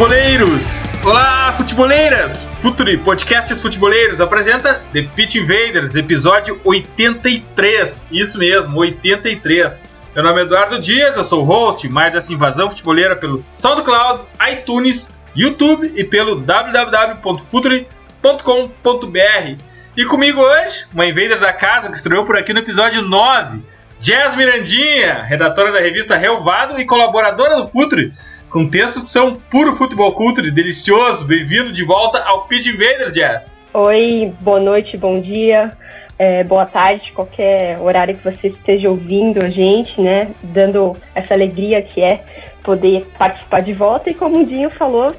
Futeboleiros! Olá, futeboleiras! Futuri Podcasts Futeboleiros apresenta The Pitch Invaders, episódio 83. Isso mesmo, 83. Meu nome é Eduardo Dias, eu sou o host mais essa invasão futeboleira pelo SoundCloud, iTunes, YouTube e pelo www.futuri.com.br. E comigo hoje, uma invader da casa que estreou por aqui no episódio 9, Jazz Mirandinha, redatora da revista Relvado e colaboradora do Futuri com textos que são puro futebol culture, delicioso. Bem-vindo de volta ao Pitch Invaders, Jazz. Oi, boa noite, bom dia, é, boa tarde, qualquer horário que você esteja ouvindo a gente, né? Dando essa alegria que é poder participar de volta. E como o Dinho falou,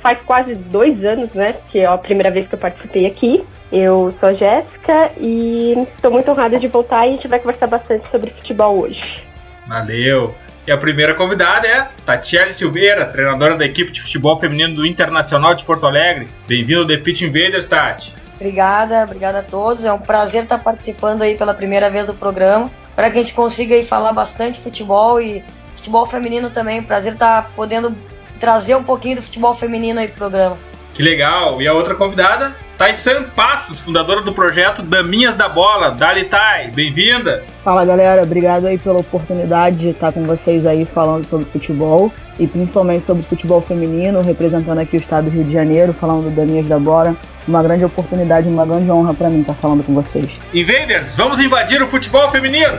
faz quase dois anos, né? Que é a primeira vez que eu participei aqui. Eu sou a Jéssica e estou muito honrada de voltar e a gente vai conversar bastante sobre futebol hoje. Valeu! E a primeira convidada é Tatiele Silveira, treinadora da equipe de futebol feminino do Internacional de Porto Alegre. Bem-vindo ao The Pitch Invaders, Tati. Obrigada, obrigada a todos. É um prazer estar participando aí pela primeira vez do programa. Espero que a gente consiga aí falar bastante futebol e futebol feminino também. Prazer estar podendo trazer um pouquinho do futebol feminino aí pro programa. Que legal! E a outra convidada, Taisan Passos, fundadora do projeto Daminhas da Bola. Dali Tai, bem-vinda! Fala galera, obrigado aí pela oportunidade de estar com vocês aí falando sobre futebol e principalmente sobre futebol feminino, representando aqui o estado do Rio de Janeiro, falando do Daminhas da Bola. Uma grande oportunidade, uma grande honra para mim estar falando com vocês. Invaders, vamos invadir o futebol feminino!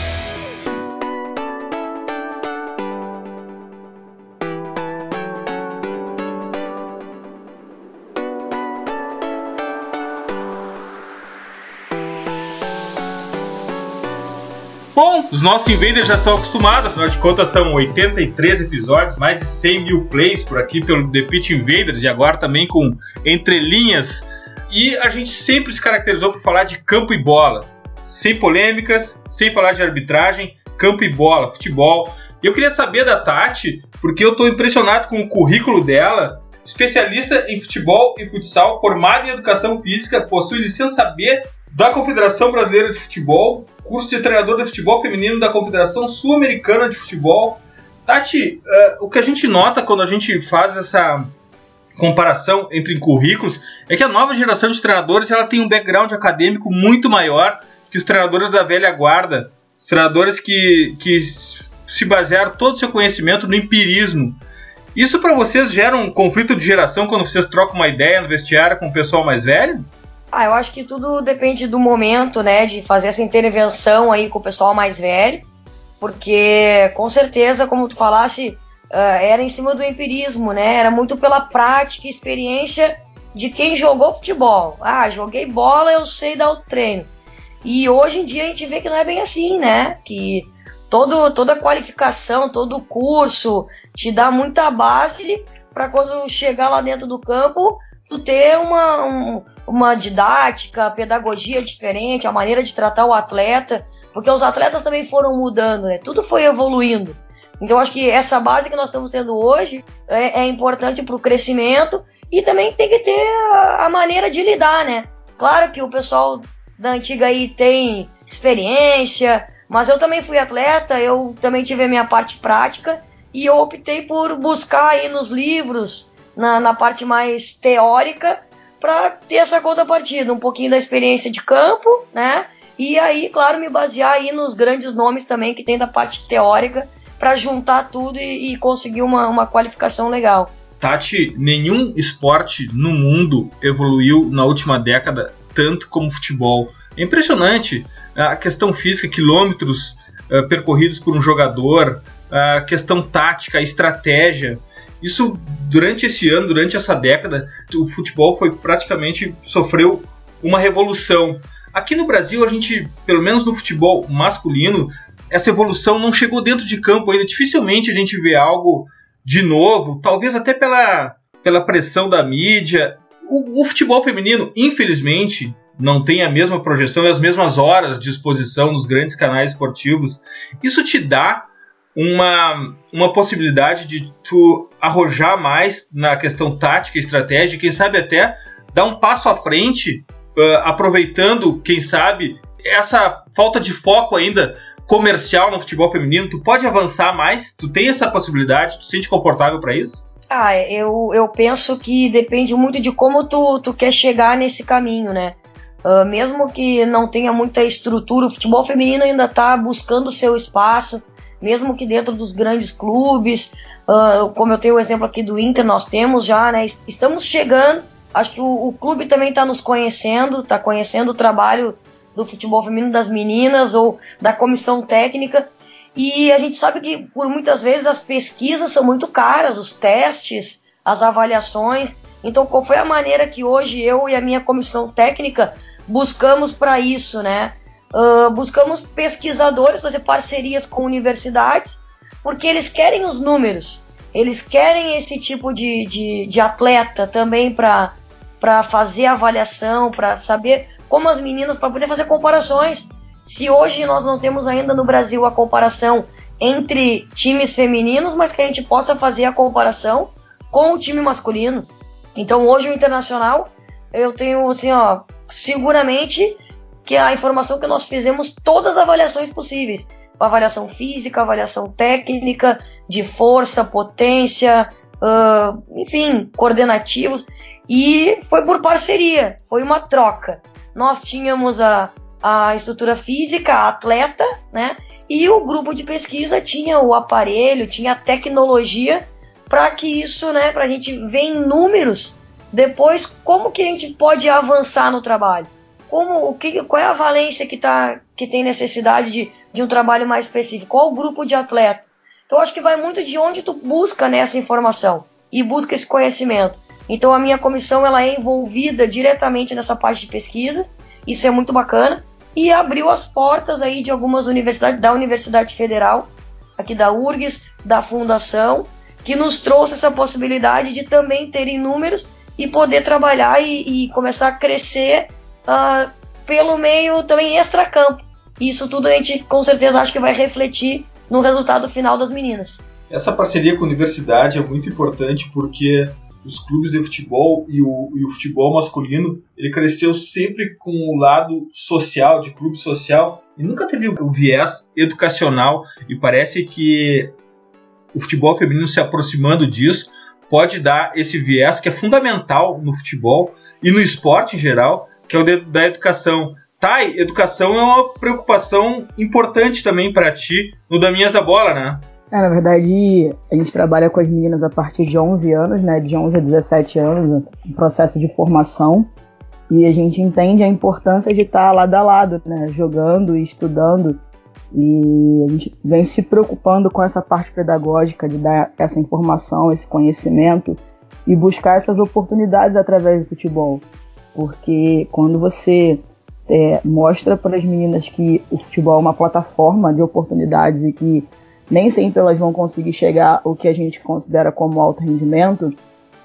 Bom, os nossos invaders já estão acostumados, afinal de contas são 83 episódios, mais de 100 mil plays por aqui pelo The Pitch Invaders e agora também com entrelinhas. E a gente sempre se caracterizou por falar de campo e bola, sem polêmicas, sem falar de arbitragem, campo e bola, futebol. Eu queria saber da Tati, porque eu estou impressionado com o currículo dela, especialista em futebol e futsal, formada em educação física, possui licença B da Confederação Brasileira de Futebol, curso de treinador de futebol feminino da Confederação Sul-Americana de Futebol. Tati, uh, o que a gente nota quando a gente faz essa comparação entre currículos é que a nova geração de treinadores ela tem um background acadêmico muito maior que os treinadores da velha guarda, os treinadores que, que se basearam todo o seu conhecimento no empirismo. Isso para vocês gera um conflito de geração quando vocês trocam uma ideia no vestiário com o pessoal mais velho? Ah, eu acho que tudo depende do momento, né, de fazer essa intervenção aí com o pessoal mais velho, porque com certeza, como tu falasse, uh, era em cima do empirismo, né, era muito pela prática e experiência de quem jogou futebol. Ah, joguei bola, eu sei dar o treino. E hoje em dia a gente vê que não é bem assim, né, que todo, toda qualificação, todo curso te dá muita base para quando chegar lá dentro do campo tu ter uma, um, uma didática, pedagogia diferente, a maneira de tratar o atleta, porque os atletas também foram mudando, né? Tudo foi evoluindo. Então acho que essa base que nós estamos tendo hoje é, é importante para o crescimento e também tem que ter a, a, maneira de lidar, né? Claro que o pessoal da antiga aí tem experiência, mas eu também fui atleta, eu também tive a minha parte prática e eu optei por buscar aí nos livros, na, na parte mais teórica, para ter essa contrapartida, um pouquinho da experiência de campo, né? E aí, claro, me basear aí nos grandes nomes também que tem da parte teórica para juntar tudo e, e conseguir uma, uma qualificação legal. Tati, nenhum esporte no mundo evoluiu na última década tanto como o futebol. É impressionante a questão física, quilômetros uh, percorridos por um jogador, a questão tática, estratégia. Isso durante esse ano, durante essa década, o futebol foi praticamente sofreu uma revolução. Aqui no Brasil, a gente, pelo menos no futebol masculino, essa evolução não chegou dentro de campo ainda. Dificilmente a gente vê algo de novo, talvez até pela, pela pressão da mídia. O, o futebol feminino, infelizmente, não tem a mesma projeção e as mesmas horas de exposição nos grandes canais esportivos. Isso te dá uma, uma possibilidade de tu arrojar mais na questão tática e estratégia, quem sabe até dar um passo à frente, uh, aproveitando, quem sabe, essa falta de foco ainda comercial no futebol feminino. Tu pode avançar mais? Tu tem essa possibilidade? Tu se sente confortável para isso? Ah, eu, eu penso que depende muito de como tu, tu quer chegar nesse caminho, né? Uh, mesmo que não tenha muita estrutura, o futebol feminino ainda está buscando seu espaço, mesmo que dentro dos grandes clubes, uh, como eu tenho o exemplo aqui do Inter, nós temos já, né? Estamos chegando. Acho que o, o clube também está nos conhecendo, está conhecendo o trabalho do futebol feminino das meninas ou da comissão técnica. E a gente sabe que por muitas vezes as pesquisas são muito caras, os testes, as avaliações. Então, qual foi a maneira que hoje eu e a minha comissão técnica buscamos para isso, né? Uh, buscamos pesquisadores, fazer parcerias com universidades, porque eles querem os números, eles querem esse tipo de, de, de atleta também para fazer avaliação, para saber como as meninas, para poder fazer comparações. Se hoje nós não temos ainda no Brasil a comparação entre times femininos, mas que a gente possa fazer a comparação com o time masculino. Então hoje o internacional, eu tenho assim, ó, seguramente que a informação que nós fizemos todas as avaliações possíveis. Avaliação física, avaliação técnica, de força, potência, uh, enfim, coordenativos. E foi por parceria, foi uma troca. Nós tínhamos a, a estrutura física, a atleta, né? E o grupo de pesquisa tinha o aparelho, tinha a tecnologia para que isso, né, para a gente ver em números depois como que a gente pode avançar no trabalho como o que, qual é a valência que, tá, que tem necessidade de, de um trabalho mais específico, qual o grupo de atleta. Então acho que vai muito de onde tu busca nessa informação e busca esse conhecimento. Então a minha comissão ela é envolvida diretamente nessa parte de pesquisa, isso é muito bacana e abriu as portas aí de algumas universidades, da Universidade Federal, aqui da URGS, da Fundação, que nos trouxe essa possibilidade de também terem números e poder trabalhar e, e começar a crescer uh, pelo meio também extra-campo. Isso tudo a gente com certeza acho que vai refletir no resultado final das meninas. Essa parceria com a universidade é muito importante porque os clubes de futebol e o, e o, futebol masculino ele cresceu sempre com o lado social, de clube social, e nunca teve o viés educacional. E parece que o futebol feminino se aproximando disso pode dar esse viés que é fundamental no futebol e no esporte em geral, que é o da educação. Thay, educação é uma preocupação importante também para ti no Daminhas da Bola, né? É, na verdade, a gente trabalha com as meninas a partir de 11 anos, né, de 11 a 17 anos, um processo de formação, e a gente entende a importância de estar lado a lado, né, jogando e estudando, e a gente vem se preocupando com essa parte pedagógica de dar essa informação, esse conhecimento e buscar essas oportunidades através do futebol porque quando você é, mostra para as meninas que o futebol é uma plataforma de oportunidades e que nem sempre elas vão conseguir chegar ao que a gente considera como alto rendimento,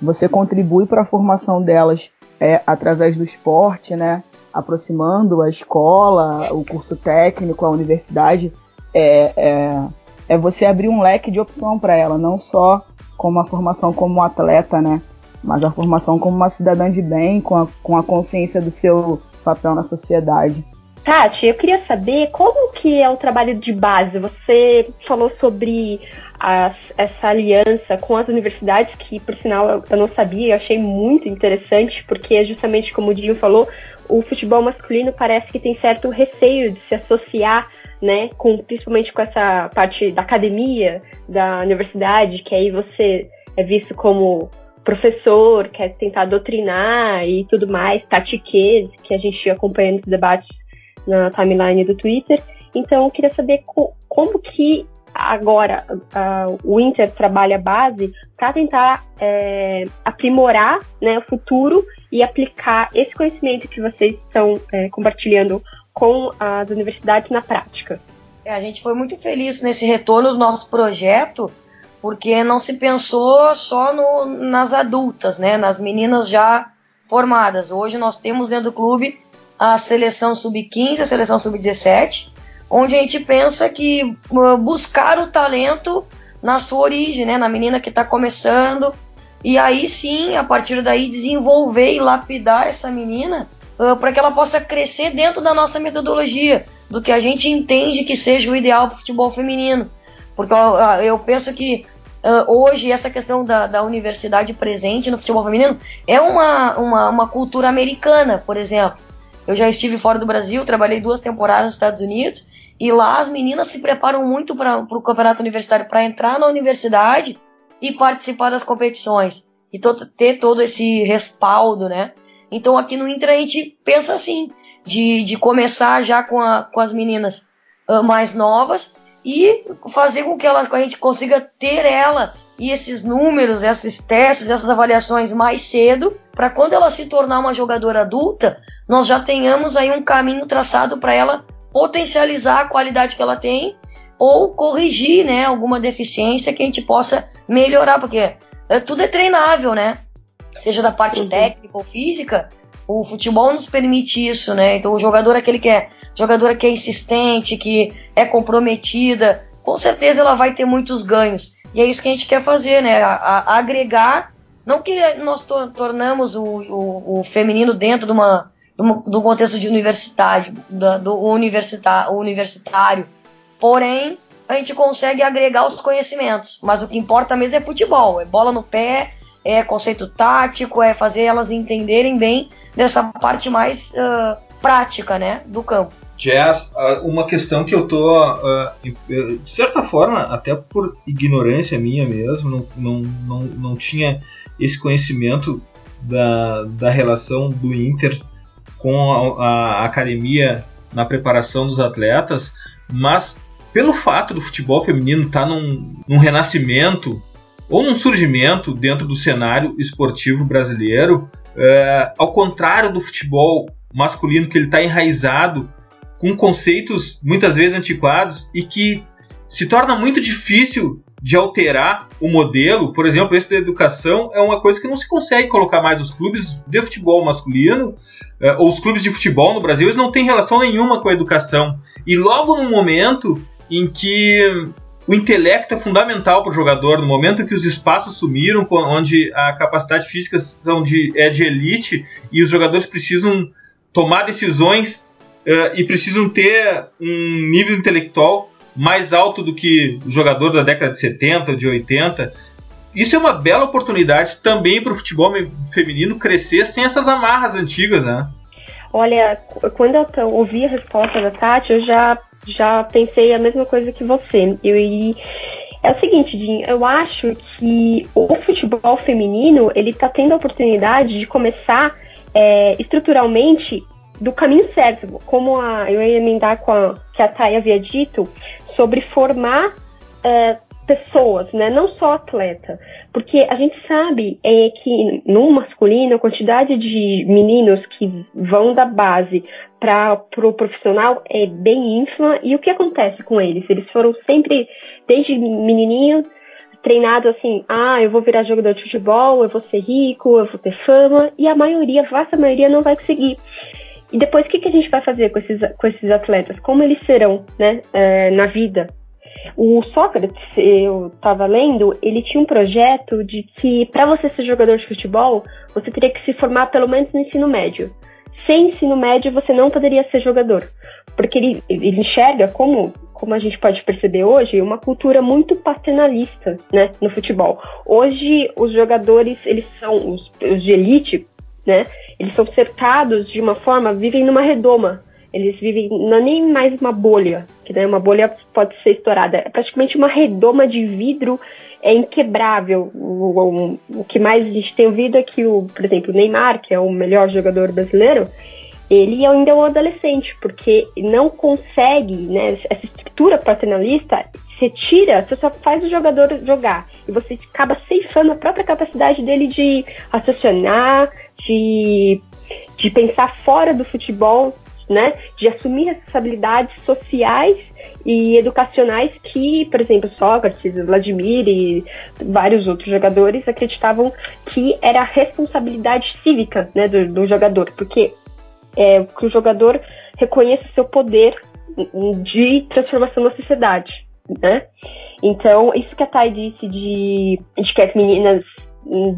você contribui para a formação delas é, através do esporte, né? aproximando a escola, o curso técnico, a universidade, é, é, é você abrir um leque de opção para ela, não só como a formação como atleta, né? Mas a formação como uma cidadã de bem, com a, com a consciência do seu papel na sociedade. Tati, eu queria saber como que é o trabalho de base. Você falou sobre as, essa aliança com as universidades, que por sinal eu, eu não sabia, eu achei muito interessante, porque justamente como o Dinho falou, o futebol masculino parece que tem certo receio de se associar, né, com, principalmente com essa parte da academia, da universidade, que aí você é visto como professor, quer tentar doutrinar e tudo mais, tatiquez, que a gente acompanha nos debates na timeline do Twitter. Então, eu queria saber co como que agora o Inter trabalha base para tentar é, aprimorar né, o futuro e aplicar esse conhecimento que vocês estão é, compartilhando com as universidades na prática. É, a gente foi muito feliz nesse retorno do nosso projeto, porque não se pensou só no, nas adultas, né, nas meninas já formadas. Hoje nós temos dentro do clube a seleção sub-15, a seleção sub-17, onde a gente pensa que uh, buscar o talento na sua origem, né, na menina que está começando, e aí sim, a partir daí, desenvolver e lapidar essa menina uh, para que ela possa crescer dentro da nossa metodologia, do que a gente entende que seja o ideal para o futebol feminino. Porque uh, eu penso que uh, hoje essa questão da, da, universidade presente no futebol feminino é uma, uma, uma cultura americana, por exemplo. Eu já estive fora do Brasil, trabalhei duas temporadas nos Estados Unidos e lá as meninas se preparam muito para o campeonato universitário para entrar na universidade e participar das competições e ter todo esse respaldo, né? Então aqui no Inter a gente pensa assim, de, de começar já com, a, com as meninas uh, mais novas e fazer com que ela, a gente consiga ter ela e esses números, esses testes, essas avaliações mais cedo, para quando ela se tornar uma jogadora adulta, nós já tenhamos aí um caminho traçado para ela potencializar a qualidade que ela tem ou corrigir, né, alguma deficiência que a gente possa melhorar, porque é, tudo é treinável, né? Seja da parte uhum. técnica ou física, o futebol nos permite isso, né? Então o jogador aquele que é jogadora que é insistente, que é comprometida, com certeza ela vai ter muitos ganhos. E é isso que a gente quer fazer, né? A, a agregar, não que nós to tornamos o, o, o, feminino dentro de uma do, contexto de universidade, do, universitar, universitário. Porém, a gente consegue agregar os conhecimentos. Mas o que importa mesmo é futebol, é bola no pé, é conceito tático, é fazer elas entenderem bem dessa parte mais uh, prática, né, do campo. Jazz, uma questão que eu tô, uh, de certa forma, até por ignorância minha mesmo, não, não, não, não tinha esse conhecimento da, da relação do Inter com a, a academia na preparação dos atletas, mas pelo fato do futebol feminino estar tá num, num renascimento ou num surgimento dentro do cenário esportivo brasileiro, é, ao contrário do futebol masculino, que ele está enraizado com conceitos muitas vezes antiquados e que se torna muito difícil de alterar o modelo. Por exemplo, esse da educação é uma coisa que não se consegue colocar mais. Os clubes de futebol masculino é, ou os clubes de futebol no Brasil eles não têm relação nenhuma com a educação. E logo no momento em que o intelecto é fundamental para o jogador. No momento que os espaços sumiram, onde a capacidade física são de, é de elite e os jogadores precisam tomar decisões uh, e precisam ter um nível intelectual mais alto do que o jogador da década de 70 ou de 80. Isso é uma bela oportunidade também para o futebol feminino crescer sem essas amarras antigas, né? Olha, quando eu ouvi a resposta da Tati, eu já já pensei a mesma coisa que você. Eu, e é o seguinte, Jim, eu acho que o futebol feminino ele está tendo a oportunidade de começar é, estruturalmente do caminho certo, como a, eu ia emendar com a que a Thay havia dito, sobre formar é, pessoas, né? Não só atleta. Porque a gente sabe é, que no masculino, a quantidade de meninos que vão da base para o pro profissional é bem ínfima. E o que acontece com eles? Eles foram sempre, desde menininhos, treinados assim: ah, eu vou virar jogador de futebol, eu vou ser rico, eu vou ter fama. E a maioria, a vasta maioria, não vai conseguir. E depois, o que, que a gente vai fazer com esses, com esses atletas? Como eles serão né, é, na vida? O Sócrates, eu estava lendo, ele tinha um projeto de que para você ser jogador de futebol, você teria que se formar pelo menos no ensino médio. Sem ensino médio, você não poderia ser jogador, porque ele, ele enxerga como como a gente pode perceber hoje, uma cultura muito paternalista, né, no futebol. Hoje, os jogadores, eles são os, os de elite, né, eles são cercados de uma forma, vivem numa redoma, eles vivem, não é nem mais uma bolha, que né, uma bolha pode ser estourada, é praticamente uma redoma de vidro, é inquebrável. O, o, o que mais a gente tem ouvido é que, o, por exemplo, o Neymar, que é o melhor jogador brasileiro, ele ainda é um adolescente, porque não consegue, né, essa estrutura paternalista, você tira, você só faz o jogador jogar, e você acaba ceifando a própria capacidade dele de raciocinar, de, de pensar fora do futebol, né, de assumir responsabilidades sociais e educacionais que, por exemplo, Sócrates, Vladimir e vários outros jogadores acreditavam que era a responsabilidade cívica né, do, do jogador, porque é, que o jogador reconheça seu poder de transformação na sociedade, né? Então, isso que a Thay disse de, de que as meninas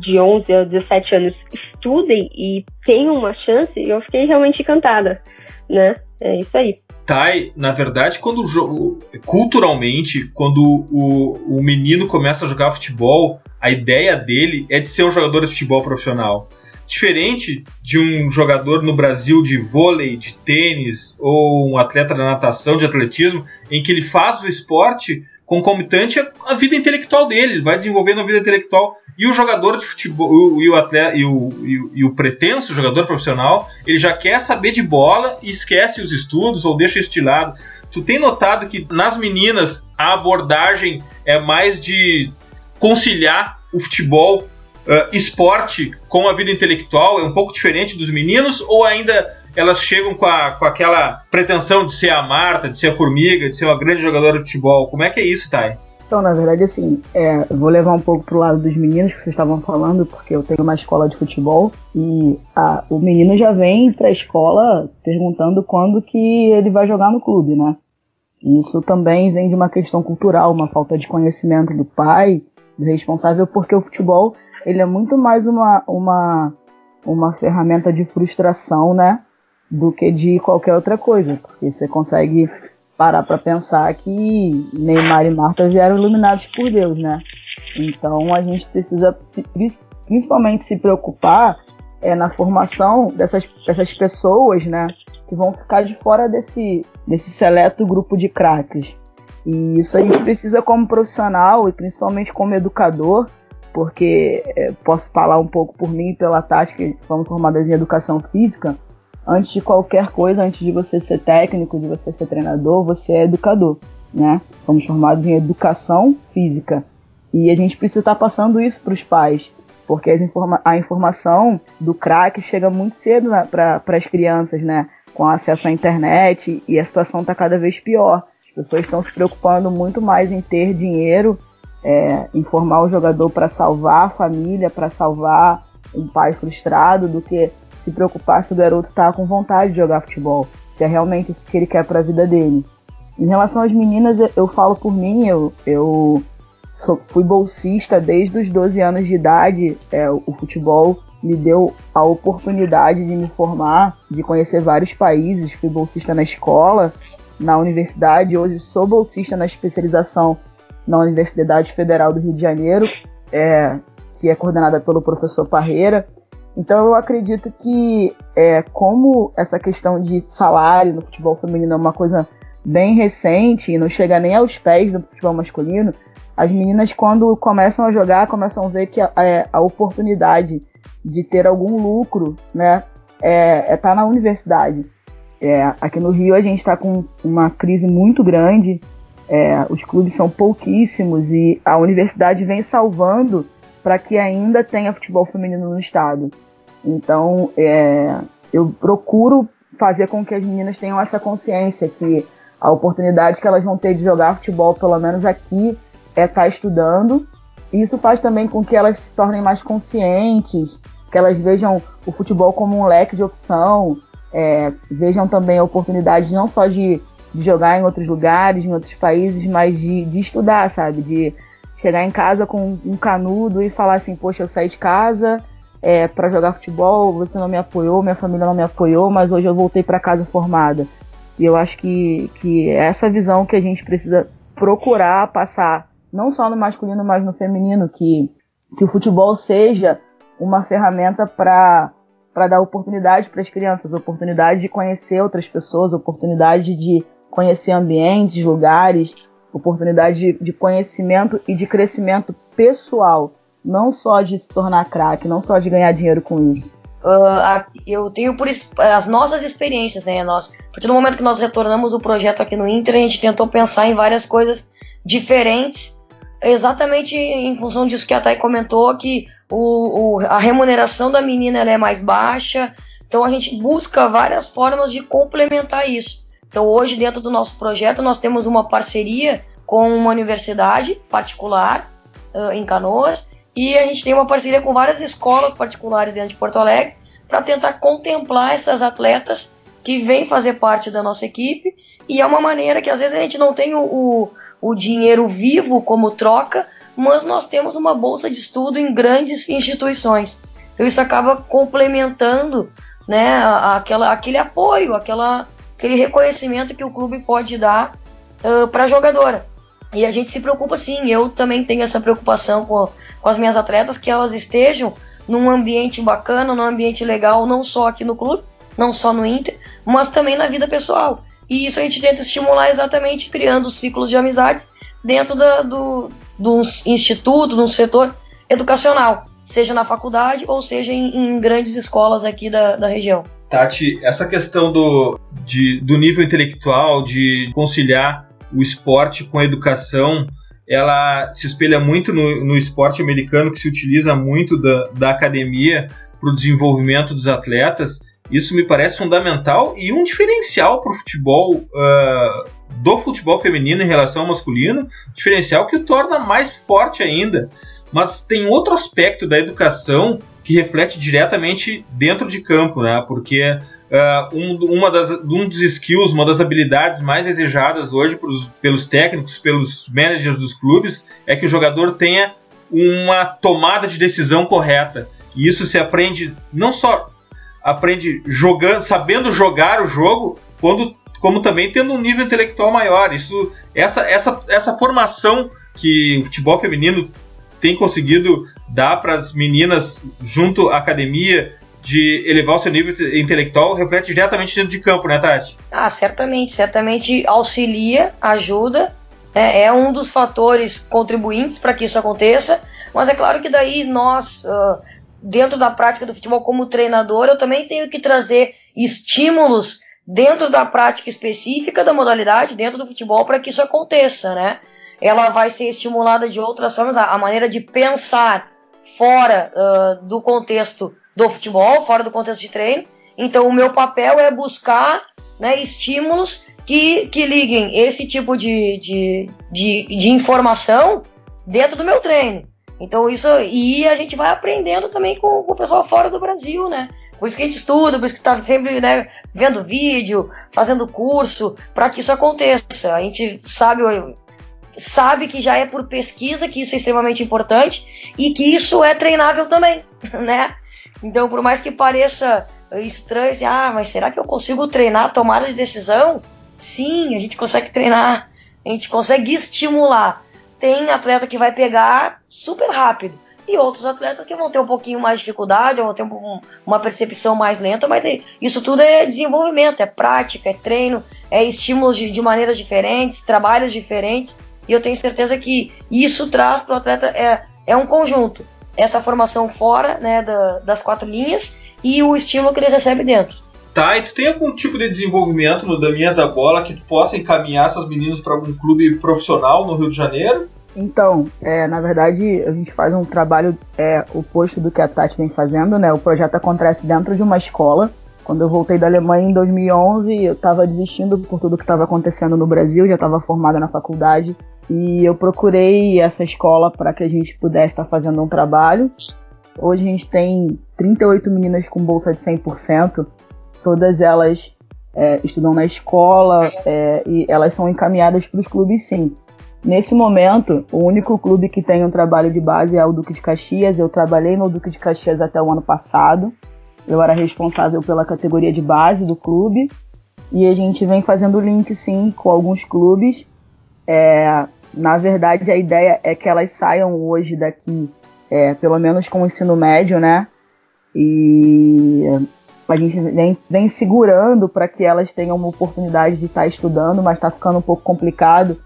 de 11 a 17 anos estudem e tenham uma chance, eu fiquei realmente encantada, né? É isso aí. Tai, na verdade, quando o jogo. Culturalmente, quando o, o menino começa a jogar futebol, a ideia dele é de ser um jogador de futebol profissional. Diferente de um jogador no Brasil de vôlei, de tênis, ou um atleta da natação, de atletismo, em que ele faz o esporte concomitante à vida intelectual dele, ele vai desenvolvendo a vida intelectual. E o jogador de futebol, e o, atleta, e o, e o, e o pretenso jogador profissional, ele já quer saber de bola e esquece os estudos ou deixa isso de lado. Tu tem notado que nas meninas a abordagem é mais de conciliar o futebol, uh, esporte com a vida intelectual? É um pouco diferente dos meninos ou ainda elas chegam com, a, com aquela pretensão de ser a Marta, de ser a Formiga, de ser uma grande jogadora de futebol. Como é que é isso, Thay? Então, na verdade, assim, é, vou levar um pouco pro lado dos meninos que vocês estavam falando, porque eu tenho uma escola de futebol e a, o menino já vem pra escola perguntando quando que ele vai jogar no clube, né? Isso também vem de uma questão cultural, uma falta de conhecimento do pai, do responsável, porque o futebol ele é muito mais uma, uma, uma ferramenta de frustração, né? Do que de qualquer outra coisa, porque você consegue parar para pensar que Neymar e Marta vieram iluminados por Deus, né? Então a gente precisa se, principalmente se preocupar é, na formação dessas, dessas pessoas, né? Que vão ficar de fora desse, desse seleto grupo de craques. E isso a gente precisa como profissional e principalmente como educador, porque é, posso falar um pouco por mim pela Tati, que fomos formadas em educação física, antes de qualquer coisa, antes de você ser técnico, de você ser treinador, você é educador, né? Somos formados em educação física. E a gente precisa estar passando isso para os pais, porque informa a informação do crack chega muito cedo para as crianças, né? Com acesso à internet e a situação está cada vez pior. As pessoas estão se preocupando muito mais em ter dinheiro, é, informar o jogador para salvar a família, para salvar um pai frustrado, do que se preocupar se o garoto está com vontade de jogar futebol, se é realmente isso que ele quer para a vida dele. Em relação às meninas, eu, falo por mim, eu, eu sou, fui bolsista desde os 12 anos de idade. É, o, o futebol me deu a oportunidade de me formar, de conhecer vários países. Fui bolsista na escola, na universidade. Hoje sou bolsista na especialização na Universidade Federal do Rio de Janeiro, é, que é coordenada pelo professor Parreira. Então eu acredito que é, como essa questão de salário no futebol feminino é uma coisa bem recente e não chega nem aos pés do futebol masculino, as meninas quando começam a jogar começam a ver que a, a oportunidade de ter algum lucro, né, é, é tá na universidade. É, aqui no Rio a gente está com uma crise muito grande, é, os clubes são pouquíssimos e a universidade vem salvando para que ainda tenha futebol feminino no estado. Então, é, eu procuro fazer com que as meninas tenham essa consciência que a oportunidade que elas vão ter de jogar futebol, pelo menos aqui, é estar tá estudando. Isso faz também com que elas se tornem mais conscientes, que elas vejam o futebol como um leque de opção, é, vejam também a oportunidade não só de, de, jogar em outros lugares, em outros países, mas de, de estudar, sabe? De chegar em casa com um canudo e falar assim, poxa, eu saí de casa, é, para jogar futebol, você não me apoiou, minha família não me apoiou, mas hoje eu voltei para casa formada. E eu acho que, que é essa visão que a gente precisa procurar passar, não só no masculino, mas no feminino, que, que o futebol seja uma ferramenta para dar oportunidade para as crianças, oportunidade de conhecer outras pessoas, oportunidade de conhecer ambientes, lugares, oportunidade de, de conhecimento e de crescimento pessoal não só de se tornar craque, não só de ganhar dinheiro com isso. Uh, eu tenho por as nossas experiências, né? Nós, a partir do momento que nós retornamos o projeto aqui no Inter, a gente tentou pensar em várias coisas diferentes, exatamente em função disso que a Thay comentou, que o, o, a remuneração da menina é mais baixa, então a gente busca várias formas de complementar isso. Então hoje dentro do nosso projeto nós temos uma parceria com uma universidade particular uh, em Canoas e a gente tem uma parceria com várias escolas particulares dentro de Porto Alegre para tentar contemplar essas atletas que vêm fazer parte da nossa equipe. E é uma maneira que às vezes a gente não tem o, o, o dinheiro vivo como troca, mas nós temos uma bolsa de estudo em grandes instituições. Então isso acaba complementando né, aquela, aquele apoio, aquela, aquele reconhecimento que o clube pode dar uh, para a jogadora. E a gente se preocupa sim, eu também tenho essa preocupação com, com as minhas atletas, que elas estejam num ambiente bacana, num ambiente legal, não só aqui no clube, não só no Inter, mas também na vida pessoal. E isso a gente tenta estimular exatamente criando ciclos de amizades dentro da, do, do instituto, do setor educacional, seja na faculdade ou seja em, em grandes escolas aqui da, da região. Tati, essa questão do, de, do nível intelectual, de conciliar o esporte com a educação, ela se espelha muito no, no esporte americano, que se utiliza muito da, da academia para o desenvolvimento dos atletas. Isso me parece fundamental e um diferencial para o futebol, uh, do futebol feminino em relação ao masculino, diferencial que o torna mais forte ainda. Mas tem outro aspecto da educação que reflete diretamente dentro de campo, né? Porque uh, um, uma das, um dos skills, uma das habilidades mais desejadas hoje pros, pelos técnicos, pelos managers dos clubes, é que o jogador tenha uma tomada de decisão correta. E isso se aprende não só aprende jogando, sabendo jogar o jogo, quando, como também tendo um nível intelectual maior. Isso, essa, essa, essa formação que o futebol feminino tem conseguido dar para as meninas junto à academia, de elevar o seu nível intelectual reflete diretamente dentro de campo, né, Tati? Ah, certamente, certamente auxilia, ajuda, é, é um dos fatores contribuintes para que isso aconteça, mas é claro que daí nós, uh, dentro da prática do futebol como treinador, eu também tenho que trazer estímulos dentro da prática específica da modalidade, dentro do futebol, para que isso aconteça, né? Ela vai ser estimulada de outras formas, a, a maneira de pensar fora uh, do contexto do futebol, fora do contexto de treino. Então, o meu papel é buscar né, estímulos que, que liguem esse tipo de, de, de, de informação dentro do meu treino. Então, isso. E a gente vai aprendendo também com, com o pessoal fora do Brasil, né? Por isso que a gente estuda, por isso que está sempre né, vendo vídeo, fazendo curso, para que isso aconteça. A gente sabe, sabe que já é por pesquisa que isso é extremamente importante e que isso é treinável também, né? Então, por mais que pareça estranho, assim, ah, mas será que eu consigo treinar tomada de decisão? Sim, a gente consegue treinar, a gente consegue estimular. Tem atleta que vai pegar super rápido e outros atletas que vão ter um pouquinho mais de dificuldade, vão ter um, uma percepção mais lenta, mas isso tudo é desenvolvimento, é prática, é treino, é estímulos de, de maneiras diferentes, trabalhos diferentes, e eu tenho certeza que isso traz para o atleta, é, é um conjunto essa formação fora né, da, das quatro linhas e o estímulo que ele recebe dentro. Tá, e tu tem algum tipo de desenvolvimento no Daminhas da Bola que tu possa encaminhar essas meninas para algum clube profissional no Rio de Janeiro? Então, é, na verdade, a gente faz um trabalho é, oposto do que a Tati vem fazendo, né? O projeto acontece dentro de uma escola. Quando eu voltei da Alemanha em 2011, eu estava desistindo por tudo que estava acontecendo no Brasil, já estava formada na faculdade e eu procurei essa escola para que a gente pudesse estar tá fazendo um trabalho. Hoje a gente tem 38 meninas com bolsa de 100%, todas elas é, estudam na escola é, e elas são encaminhadas para os clubes sim. Nesse momento, o único clube que tem um trabalho de base é o Duque de Caxias. Eu trabalhei no Duque de Caxias até o ano passado. Eu era responsável pela categoria de base do clube. E a gente vem fazendo link sim com alguns clubes. É, na verdade, a ideia é que elas saiam hoje daqui, é, pelo menos com o ensino médio, né? E a gente vem, vem segurando para que elas tenham uma oportunidade de estar estudando, mas está ficando um pouco complicado.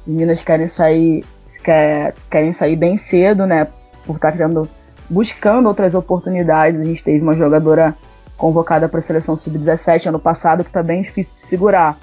As meninas querem sair, quer, querem sair bem cedo, né? Por estar tá querendo buscando outras oportunidades. A gente teve uma jogadora convocada para a seleção sub-17 ano passado que está bem difícil de segurar.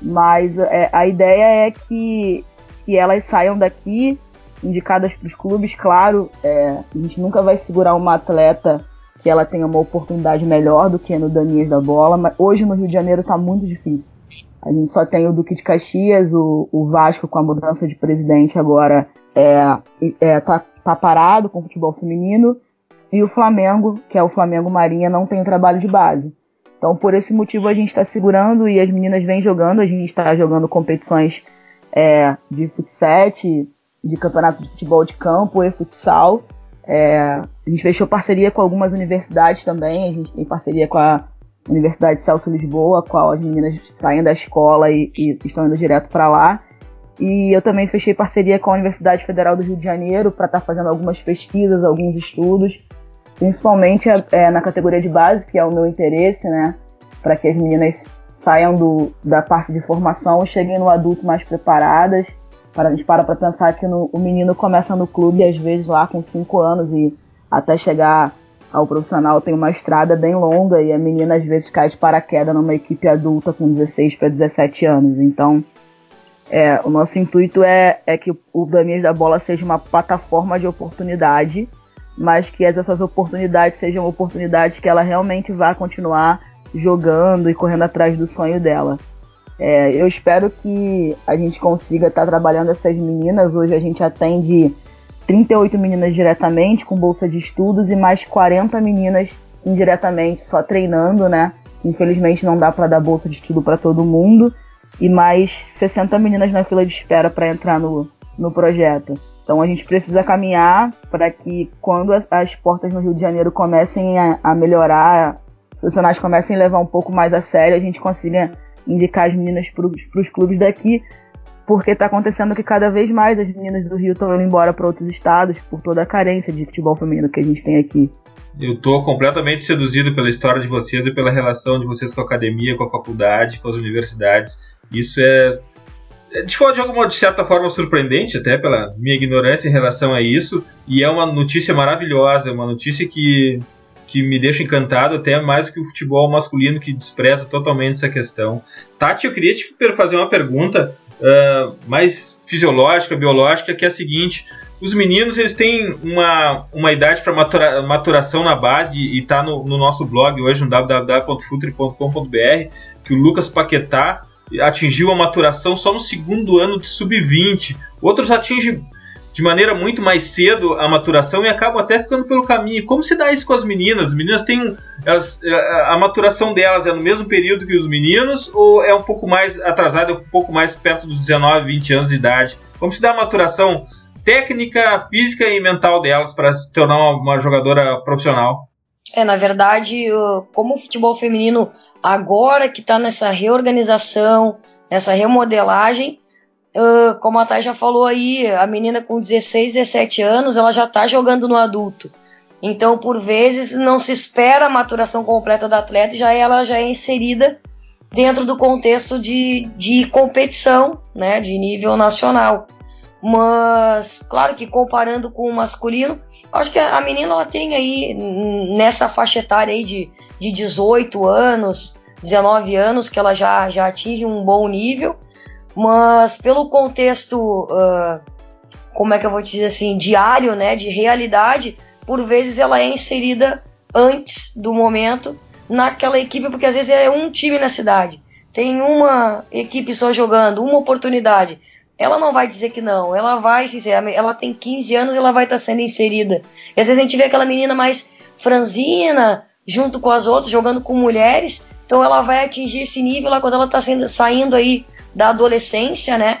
Mas é, a ideia é que, que elas saiam daqui indicadas para os clubes. Claro, é, a gente nunca vai segurar uma atleta que ela tenha uma oportunidade melhor do que no Danias da Bola, mas hoje no Rio de Janeiro está muito difícil. A gente só tem o Duque de Caxias, o, o Vasco com a mudança de presidente agora é, é, tá, tá parado com o futebol feminino, e o Flamengo, que é o Flamengo Marinha, não tem o trabalho de base. Então, por esse motivo, a gente está segurando e as meninas vêm jogando. A gente está jogando competições é, de futsal, de campeonato de futebol de campo e futsal. É, a gente fechou parceria com algumas universidades também. A gente tem parceria com a Universidade Celso Lisboa, a qual as meninas saem da escola e, e estão indo direto para lá. E eu também fechei parceria com a Universidade Federal do Rio de Janeiro para estar tá fazendo algumas pesquisas, alguns estudos principalmente é, na categoria de base, que é o meu interesse, né? Para que as meninas saiam do, da parte de formação cheguem no adulto mais preparadas. Para, a gente para para pensar que no, o menino começa no clube, às vezes lá com 5 anos, e até chegar ao profissional tem uma estrada bem longa, e a menina às vezes cai de paraquedas numa equipe adulta com 16 para 17 anos. Então, é, o nosso intuito é, é que o Daniel da Bola seja uma plataforma de oportunidade mas que essas oportunidades sejam oportunidades que ela realmente vá continuar jogando e correndo atrás do sonho dela. É, eu espero que a gente consiga estar tá trabalhando essas meninas. Hoje a gente atende 38 meninas diretamente com bolsa de estudos e mais 40 meninas indiretamente só treinando, né? Infelizmente não dá para dar bolsa de estudo para todo mundo e mais 60 meninas na fila de espera para entrar no, no projeto. Então a gente precisa caminhar para que quando as, as, portas no Rio de Janeiro comecem a, a melhorar, profissionais comecem a levar um pouco mais a sério, a gente consiga indicar as meninas para os clubes daqui, porque está acontecendo que cada vez mais as meninas do Rio estão indo embora para outros estados por toda a carência de futebol feminino que a gente tem aqui. Eu estou completamente seduzido pela história de vocês e pela relação de vocês com a academia, com a faculdade, com as universidades. Isso é é, de, alguma de certa forma surpreendente, até pela minha ignorância em relação a isso, e é uma notícia maravilhosa, é uma notícia que, que me deixa encantado até mais que o futebol masculino que despreza totalmente essa questão. Tati, eu queria te fazer uma pergunta uh, mais fisiológica, biológica, que é a seguinte: os meninos eles têm uma, uma idade para matura, maturação na base e está no, no, nosso blog hoje no www.futre.com.br que o Lucas Paquetá atingiu a maturação só no segundo ano de sub-20. Outros atingem de maneira muito mais cedo a maturação e acabam até ficando pelo caminho. Como se dá isso com as meninas? As meninas têm elas, a maturação delas é no mesmo período que os meninos ou é um pouco mais atrasada, um pouco mais perto dos 19, 20 anos de idade? Como se dá a maturação técnica, física e mental delas para se tornar uma, uma jogadora profissional? É, na verdade, como o futebol feminino agora que está nessa reorganização, nessa remodelagem, uh, como a Thay já falou aí, a menina com 16, 17 anos, ela já está jogando no adulto. Então, por vezes, não se espera a maturação completa da atleta e já ela já é inserida dentro do contexto de, de competição, né, de nível nacional. Mas, claro que comparando com o masculino, acho que a menina ela tem aí, nessa faixa etária aí de de 18 anos, 19 anos, que ela já, já atinge um bom nível, mas pelo contexto, uh, como é que eu vou dizer assim, diário, né, de realidade, por vezes ela é inserida antes do momento naquela equipe, porque às vezes é um time na cidade, tem uma equipe só jogando, uma oportunidade. Ela não vai dizer que não, ela vai, ela tem 15 anos, ela vai estar sendo inserida. E às vezes a gente vê aquela menina mais franzina, junto com as outras, jogando com mulheres. Então ela vai atingir esse nível lá quando ela está saindo aí da adolescência, né?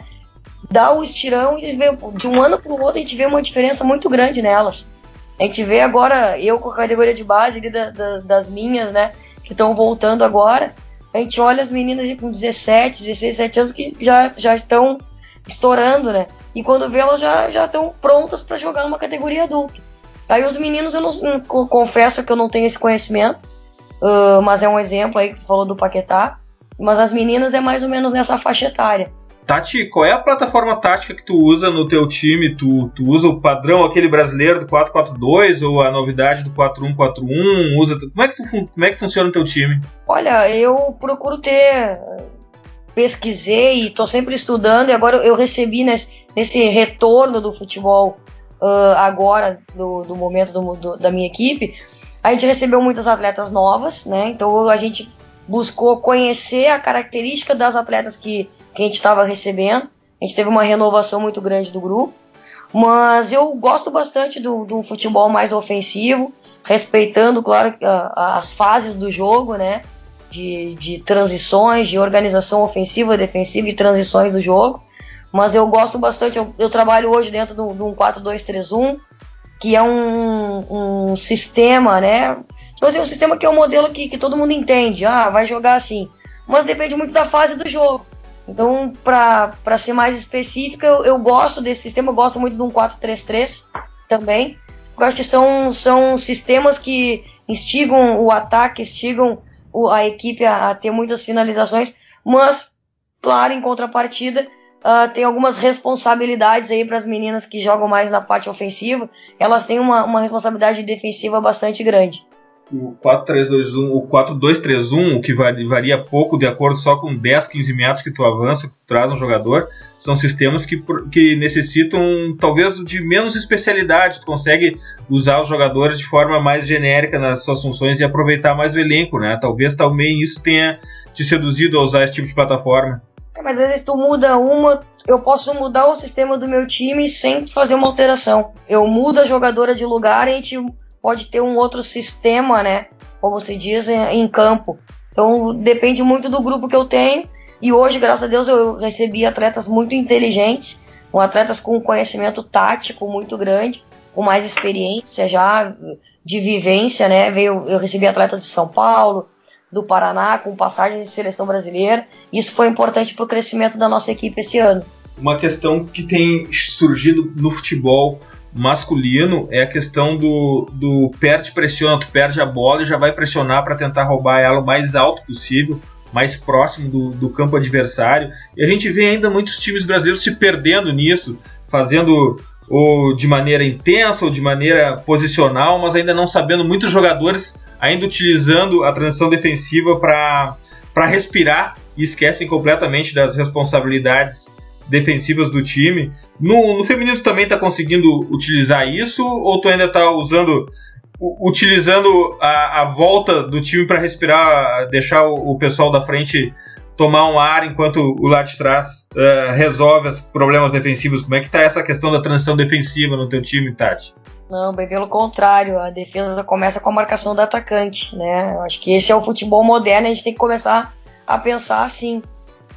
Dá o estirão e vê, de um ano para o outro a gente vê uma diferença muito grande nelas. A gente vê agora, eu com a categoria de base da, da, das minhas, né? Que estão voltando agora. A gente olha as meninas com 17, 16, 17 anos que já, já estão estourando, né? E quando vê elas já, estão prontas para jogar numa categoria adulta. Aí os meninos, eu não confesso que eu não tenho esse conhecimento, uh, mas é um exemplo aí que tu falou do Paquetá. Mas as meninas é mais ou menos nessa faixa etária. Tati, qual é a plataforma tática que tu usa no teu time? Tu, tu usa o padrão aquele brasileiro do 4-4-2 ou a novidade do 4-1-4-1? Usa, como, é que tu, como é que funciona o teu time? Olha, eu procuro ter. Pesquisei e estou sempre estudando, e agora eu recebi nesse, nesse retorno do futebol uh, agora, do, do momento do, do, da minha equipe, a gente recebeu muitas atletas novas, né? Então a gente buscou conhecer a característica das atletas que que a gente estava recebendo. A gente teve uma renovação muito grande do grupo. Mas eu gosto bastante do, do futebol mais ofensivo, respeitando, claro, as fases do jogo, né? De, de transições, de organização ofensiva, defensiva e transições do jogo. Mas eu gosto bastante, eu, eu trabalho hoje dentro de um 4-2-3-1, que é um, um sistema, né? Então, assim, um sistema que é um modelo que, que todo mundo entende. Ah, vai jogar assim. Mas depende muito da fase do jogo. Então, para ser mais específica, eu, eu, gosto desse sistema, eu gosto muito de um 4-3-3 também. Eu acho que são, são sistemas que instigam o ataque, instigam o, a equipe a, a, ter muitas finalizações, mas, claro, em contrapartida, uh, tem algumas responsabilidades aí para as meninas que jogam mais na parte ofensiva, elas têm uma, uma responsabilidade defensiva bastante grande o 4-3-2-1, o 4-2-3-1, o que varia pouco de acordo só com 10, 15 metros que tu avança, que tu traz um jogador, são sistemas que, que necessitam talvez de menos especialidade, tu consegue usar os jogadores de forma mais genérica nas suas funções e aproveitar mais o elenco, né? Talvez também isso tenha te seduzido a usar esse tipo de plataforma. É, mas às vezes tu muda uma, eu posso mudar o sistema do meu time sem fazer uma alteração. Eu mudo a jogadora de lugar e a gente pode ter um outro sistema, né? Como se diz, em, em campo. Então depende muito do grupo que eu tenho. E hoje, graças a Deus, eu recebi atletas muito inteligentes, com atletas com conhecimento tático muito grande, com mais experiência já de vivência, né? Veio, eu recebi atletas de São Paulo, do Paraná, com passagens de seleção brasileira. Isso foi importante para o crescimento da nossa equipe esse ano. Uma questão que tem surgido no futebol masculino é a questão do, do perde pressiona, tu perde a bola e já vai pressionar para tentar roubar ela o mais alto possível, mais próximo do, do campo adversário. E a gente vê ainda muitos times brasileiros se perdendo nisso, fazendo ou de maneira intensa ou de maneira posicional, mas ainda não sabendo muitos jogadores ainda utilizando a transição defensiva para respirar e esquecem completamente das responsabilidades defensivas do time. No, no feminino também está conseguindo utilizar isso ou tu ainda está usando utilizando a, a, volta do time para respirar, deixar o, o, pessoal da frente tomar um ar enquanto o lado de trás uh, resolve os problemas defensivos? Como é que está essa questão da transição defensiva no teu time, Tati? Não, bem pelo contrário, a defesa começa com a marcação do atacante, né? Eu acho que esse é o futebol moderno, a gente tem que começar a pensar assim.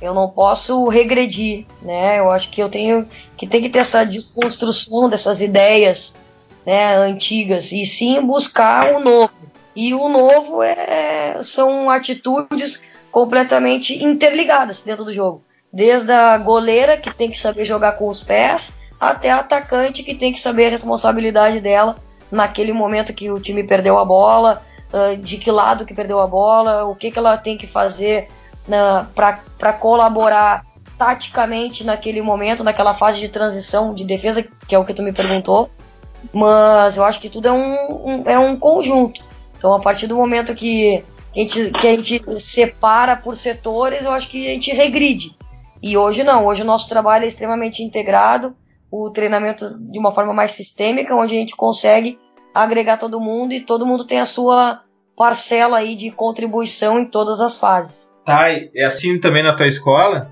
Eu não posso regredir, né? Eu acho que eu tenho que tem que ter essa desconstrução dessas ideias, né, antigas e sim buscar o novo. E o novo é, são atitudes completamente interligadas dentro do jogo. Desde a goleira, que tem que saber jogar com os pés, até a atacante, que tem que saber a responsabilidade dela naquele momento que o time perdeu a bola, de que lado que perdeu a bola, o que, que ela tem que fazer para colaborar taticamente naquele momento, naquela fase de transição de defesa, que é o que tu me perguntou. Mas eu acho que tudo é um, um é um conjunto. Então, a partir do momento que a, gente, que a gente separa por setores, eu acho que a gente regride. E hoje não, hoje o nosso trabalho é extremamente integrado, o treinamento de uma forma mais sistêmica, onde a gente consegue agregar todo mundo e todo mundo tem a sua parcela aí de contribuição em todas as fases. Thay, é assim também na tua escola?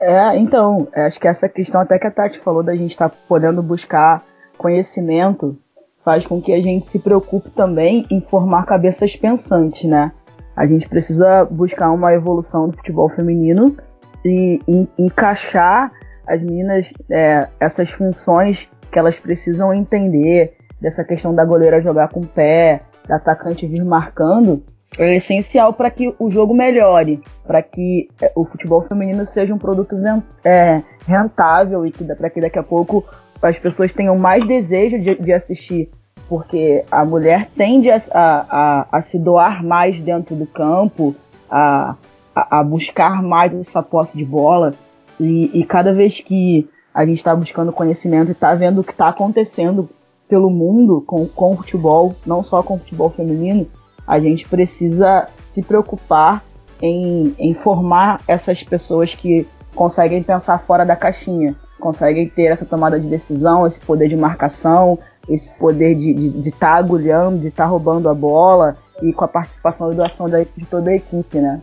É, então, acho que essa questão até que a Tati falou da gente estar tá podendo buscar conhecimento faz com que a gente se preocupe também em formar cabeças pensantes, né? A gente precisa buscar uma evolução do futebol feminino e encaixar as meninas é, essas funções que elas precisam entender dessa questão da goleira jogar com o pé, da atacante vir marcando é essencial para que o jogo melhore, para que é, o futebol feminino seja um produto é, rentável e para que daqui a pouco as pessoas tenham mais desejo de, de assistir, porque a mulher tende a, a, a, se doar mais dentro do campo, a, a buscar mais essa posse de bola. E, e cada vez que a gente está buscando conhecimento e está vendo o que está acontecendo pelo mundo com, com o futebol, não só com o futebol feminino, a gente precisa se preocupar em, em formar essas pessoas que conseguem pensar fora da caixinha, conseguem ter essa tomada de decisão, esse poder de marcação, esse poder de estar de, de tá agulhando, de estar tá roubando a bola e com a participação e doação de toda a equipe, né?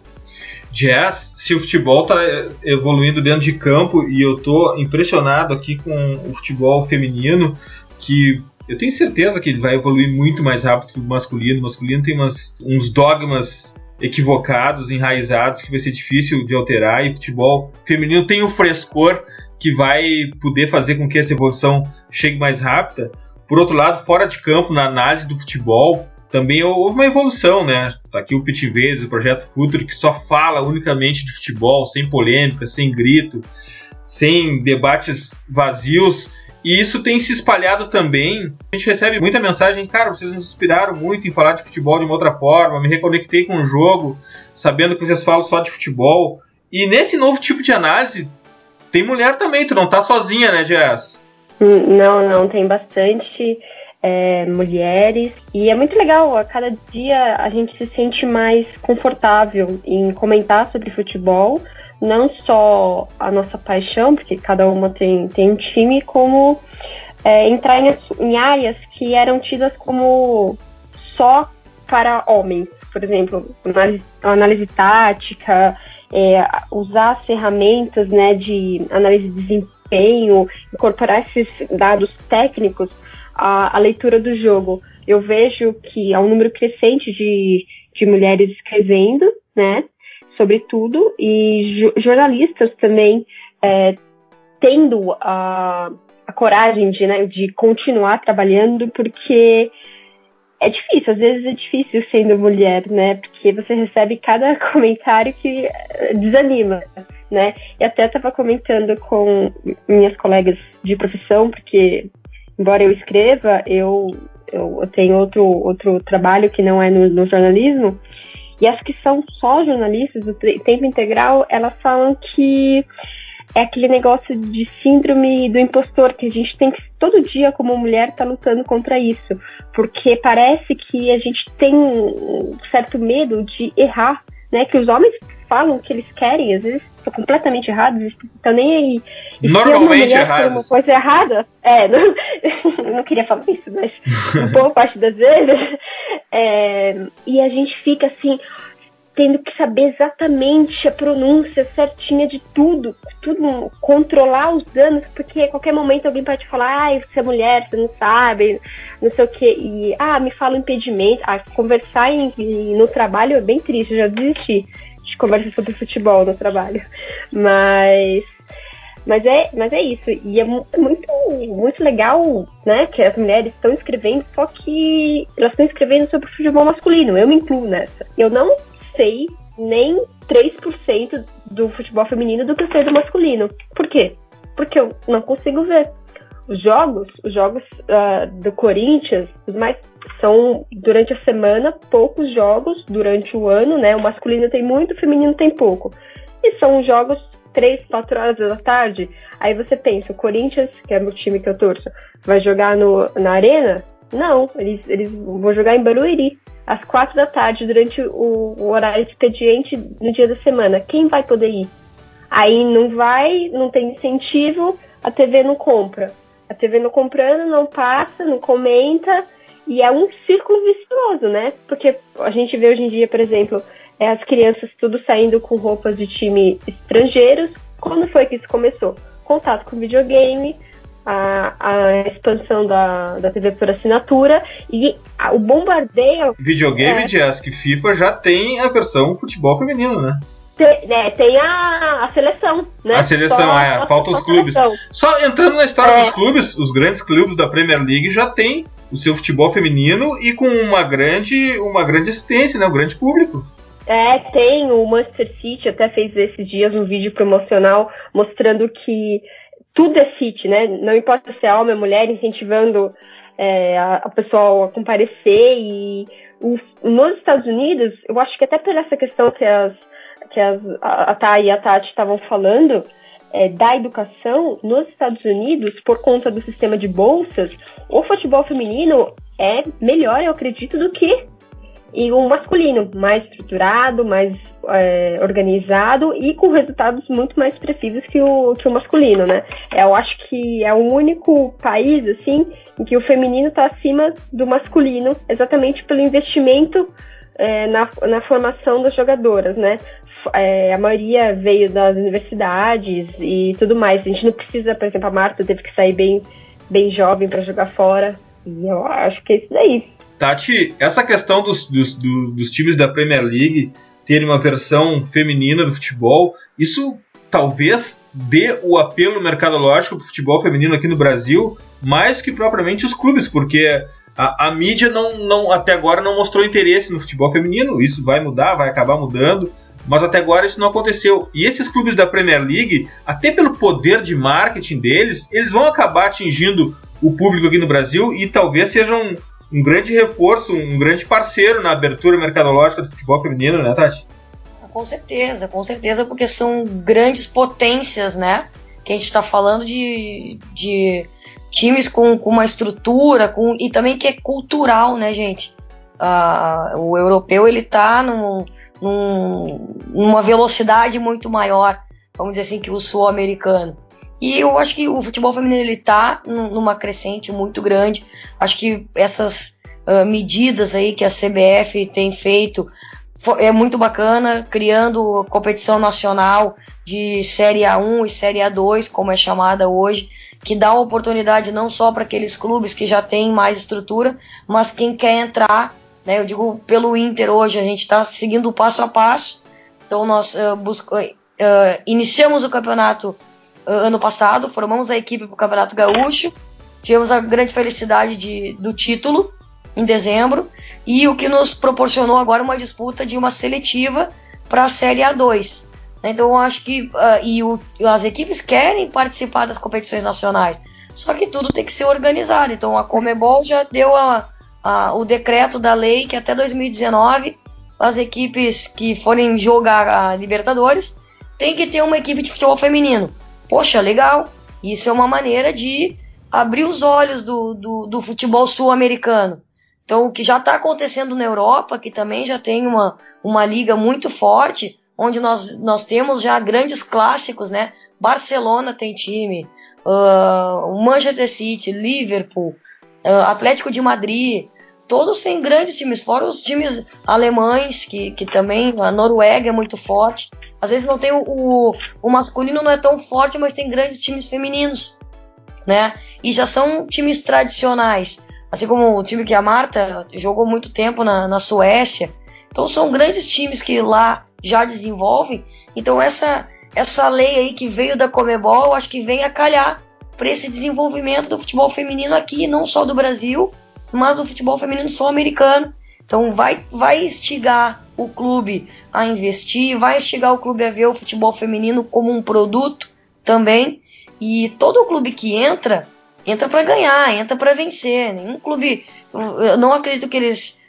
Jazz, se o futebol está evoluindo dentro de campo e eu tô impressionado aqui com o futebol feminino, que eu tenho certeza que ele vai evoluir muito mais rápido que o masculino. O masculino tem umas, uns dogmas equivocados, enraizados, que vai ser difícil de alterar, e futebol feminino tem o frescor que vai poder fazer com que essa evolução chegue mais rápida. Por outro lado, fora de campo, na análise do futebol, também houve uma evolução, né? Tá aqui o Pit Vezes, o Projeto Futuro, que só fala unicamente de futebol, sem polêmica, sem grito, sem debates vazios. E isso tem se espalhado também. A gente recebe muita mensagem, cara, vocês nos inspiraram muito em falar de futebol de uma outra forma, me reconectei com o jogo, sabendo que vocês falam só de futebol. E nesse novo tipo de análise, tem mulher também, tu não tá sozinha, né, Jess? Hum, não, não, tem bastante é, mulheres. E é muito legal, a cada dia a gente se sente mais confortável em comentar sobre futebol não só a nossa paixão, porque cada uma tem, tem um time, como é, entrar em, em áreas que eram tidas como só para homens. Por exemplo, análise, análise tática, é, usar as ferramentas né, de análise de desempenho, incorporar esses dados técnicos à, à leitura do jogo. Eu vejo que há um número crescente de, de mulheres escrevendo, né? sobretudo, e jornalistas também é, tendo a, a coragem de, né, de continuar trabalhando, porque é difícil, às vezes é difícil sendo mulher, né? Porque você recebe cada comentário que é, desanima, né? E até estava comentando com minhas colegas de profissão, porque embora eu escreva, eu, eu, eu tenho outro, outro trabalho que não é no, no jornalismo, e as que são só jornalistas do tempo integral, elas falam que é aquele negócio de síndrome do impostor que a gente tem que todo dia como mulher tá lutando contra isso, porque parece que a gente tem um certo medo de errar, né? Que os homens falam que eles querem, às vezes estão completamente errados, estão nem aí. E Normalmente errados. Uma coisa errada, é, não, não queria falar isso, mas boa parte das vezes, é, e a gente fica assim, tendo que saber exatamente a pronúncia certinha de tudo, tudo, controlar os danos, porque a qualquer momento alguém pode falar, ah, você é mulher, você não sabe, não sei o que, e ah, me fala o impedimento, ah, conversar em, no trabalho é bem triste, eu já desisti de conversar sobre futebol no trabalho, mas mas é, mas é isso. E é muito, muito legal, né, que as mulheres estão escrevendo, só que elas estão escrevendo sobre o futebol masculino. Eu me incluo nessa. Eu não sei nem 3% do futebol feminino do que eu sei do masculino. Por quê? Porque eu não consigo ver. Os jogos, os jogos uh, do Corinthians, os mais são durante a semana poucos jogos durante o ano, né? O masculino tem muito, o feminino tem pouco. E são jogos três, quatro horas da tarde. Aí você pensa, o Corinthians, que é o time que eu torço, vai jogar no, na arena? Não, eles, eles vão jogar em Barueri, às quatro da tarde, durante o, o horário expediente no dia da semana. Quem vai poder ir? Aí não vai, não tem incentivo, a TV não compra. A TV não comprando, não passa, não comenta, e é um círculo vicioso, né? Porque a gente vê hoje em dia, por exemplo, é as crianças tudo saindo com roupas de time estrangeiros. Quando foi que isso começou? Contato com videogame, a, a expansão da, da TV por assinatura e a, o bombardeio. Videogame é, de FIFA já tem a versão futebol feminino, né? Tem, né, tem a, a seleção, né? A seleção, só, é, falta os clubes. Só entrando na história é. dos clubes, os grandes clubes da Premier League já tem o seu futebol feminino e com uma grande, uma grande assistência, né? Um grande público. É, tem. O Manchester City até fez esses dias um vídeo promocional mostrando que tudo é City, né? Não importa se é homem ou mulher, incentivando é, a, a pessoa a comparecer. E nos Estados Unidos, eu acho que até por essa questão que, as, que as, a Thay e a Tati estavam falando, é, da educação nos Estados Unidos, por conta do sistema de bolsas, o futebol feminino é melhor, eu acredito, do que e o masculino, mais estruturado, mais é, organizado e com resultados muito mais expressivos que o, que o masculino, né? Eu acho que é o único país, assim, em que o feminino está acima do masculino, exatamente pelo investimento é, na, na formação das jogadoras, né? É, a maioria veio das universidades e tudo mais. A gente não precisa, por exemplo, a Marta teve que sair bem, bem jovem para jogar fora. E eu acho que é isso daí. Tati, essa questão dos, dos, dos times da Premier League terem uma versão feminina do futebol, isso talvez dê o apelo mercadológico para o futebol feminino aqui no Brasil, mais que propriamente os clubes, porque a, a, mídia não, não, até agora não mostrou interesse no futebol feminino. Isso vai mudar, vai acabar mudando, mas até agora isso não aconteceu. E esses clubes da Premier League, até pelo poder de marketing deles, eles vão acabar atingindo o público aqui no Brasil e talvez sejam um grande reforço, um grande parceiro na abertura mercadológica do futebol feminino, né, Tati? Com certeza, com certeza, porque são grandes potências, né? Que a gente está falando de, de times com, com uma estrutura com, e também que é cultural, né, gente? Uh, o europeu ele está num, num, numa velocidade muito maior, vamos dizer assim, que o sul-americano. E eu acho que o futebol feminino ele tá numa crescente muito grande. Acho que essas uh, medidas aí que a CBF tem feito é muito bacana, criando competição nacional de Série A1 e Série A2, como é chamada hoje, que dá oportunidade não só para aqueles clubes que já têm mais estrutura, mas quem quer entrar, né, eu digo pelo Inter hoje, a gente está seguindo passo a passo, então nós uh, busca, uh, iniciamos o campeonato ano passado, formamos a equipe para o Campeonato Gaúcho, tivemos a grande felicidade de, do título em dezembro e o que nos proporcionou agora uma disputa de uma seletiva para a Série A2. Então eu acho que uh, e o, as equipes querem participar das competições nacionais, só que tudo tem que ser organizado. Então a Comebol já deu a, a, o decreto da lei que até 2019 as equipes que forem jogar a Libertadores tem que ter uma equipe de futebol feminino. Poxa, legal. Isso é uma maneira de abrir os olhos do, do, do futebol sul-americano. Então, o que já está acontecendo na Europa, que também já tem uma, uma liga muito forte, onde nós, nós temos já grandes clássicos, né? Barcelona tem time, uh, Manchester City, Liverpool, uh, Atlético de Madrid, todos têm grandes times, fora os times alemães, que, que também, a Noruega é muito forte. Às vezes não tem o, o, o masculino não é tão forte, mas tem grandes times femininos, né? E já são times tradicionais, assim como o time que a Marta jogou muito tempo na, na Suécia. Então são grandes times que lá já desenvolvem. Então essa essa lei aí que veio da Comebol, acho que vem a calhar para esse desenvolvimento do futebol feminino aqui, não só do Brasil, mas do futebol feminino sul-americano. Então vai vai instigar o clube a investir, vai instigar o clube a ver o futebol feminino como um produto também. E todo clube que entra, entra para ganhar, entra para vencer. Nenhum clube, eu não acredito que eles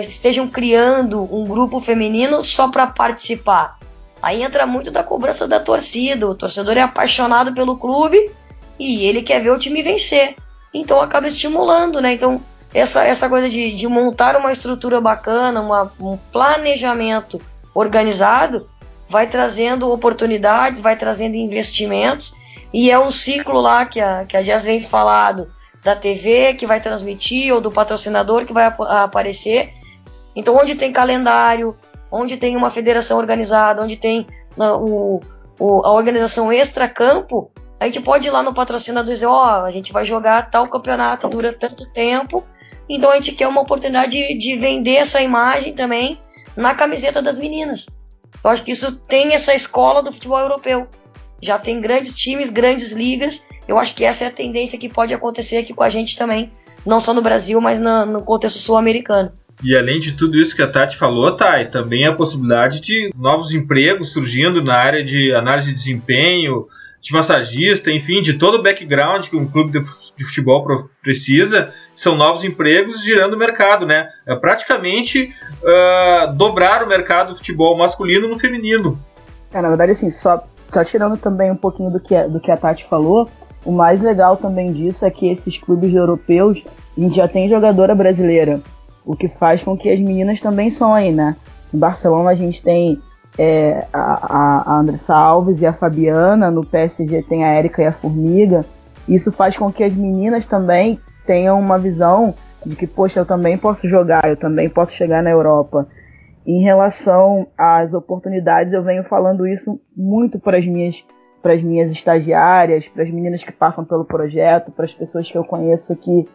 estejam criando um grupo feminino só para participar. Aí entra muito da cobrança da torcida. O torcedor é apaixonado pelo clube e ele quer ver o time vencer. Então acaba estimulando, né? Então essa, essa coisa de, de montar uma estrutura bacana, uma, um planejamento organizado, vai trazendo oportunidades, vai trazendo investimentos, e é um ciclo lá que a, que a Jazz vem falado da TV que vai transmitir ou do patrocinador que vai ap aparecer. Então, onde tem calendário, onde tem uma federação organizada, onde tem uh, o, o, a organização extra-campo, a gente pode ir lá no patrocinador e dizer: Ó, oh, a gente vai jogar tal campeonato, dura tanto tempo, então a gente quer uma oportunidade de, de vender essa imagem também na camiseta das meninas. Eu acho que isso tem essa escola do futebol europeu. Já tem grandes times, grandes ligas. Eu acho que essa é a tendência que pode acontecer aqui com a gente também, não só no Brasil, mas no, no contexto sul-americano. E além de tudo isso que a Tati falou, Thay, também a possibilidade de novos empregos surgindo na área de análise de desempenho, de massagista, enfim, de todo o background que um clube de futebol precisa, são novos empregos girando o mercado, né? É praticamente uh, dobrar o mercado do futebol masculino no feminino. É, na verdade, assim, só, só tirando também um pouquinho do que, do que a Tati falou, o mais legal também disso é que esses clubes europeus, a gente já tem jogadora brasileira, o que faz com que as meninas também sonhem, né? Em Barcelona a gente tem é, a, a Andressa Alves e a Fabiana, no PSG tem a Érica e a Formiga. Isso faz com que as meninas também tenham uma visão de que, poxa, eu também posso jogar, eu também posso chegar na Europa. Em relação às oportunidades, eu venho falando isso muito para as minhas, para as minhas estagiárias, para as meninas que passam pelo projeto, para as pessoas que eu conheço que,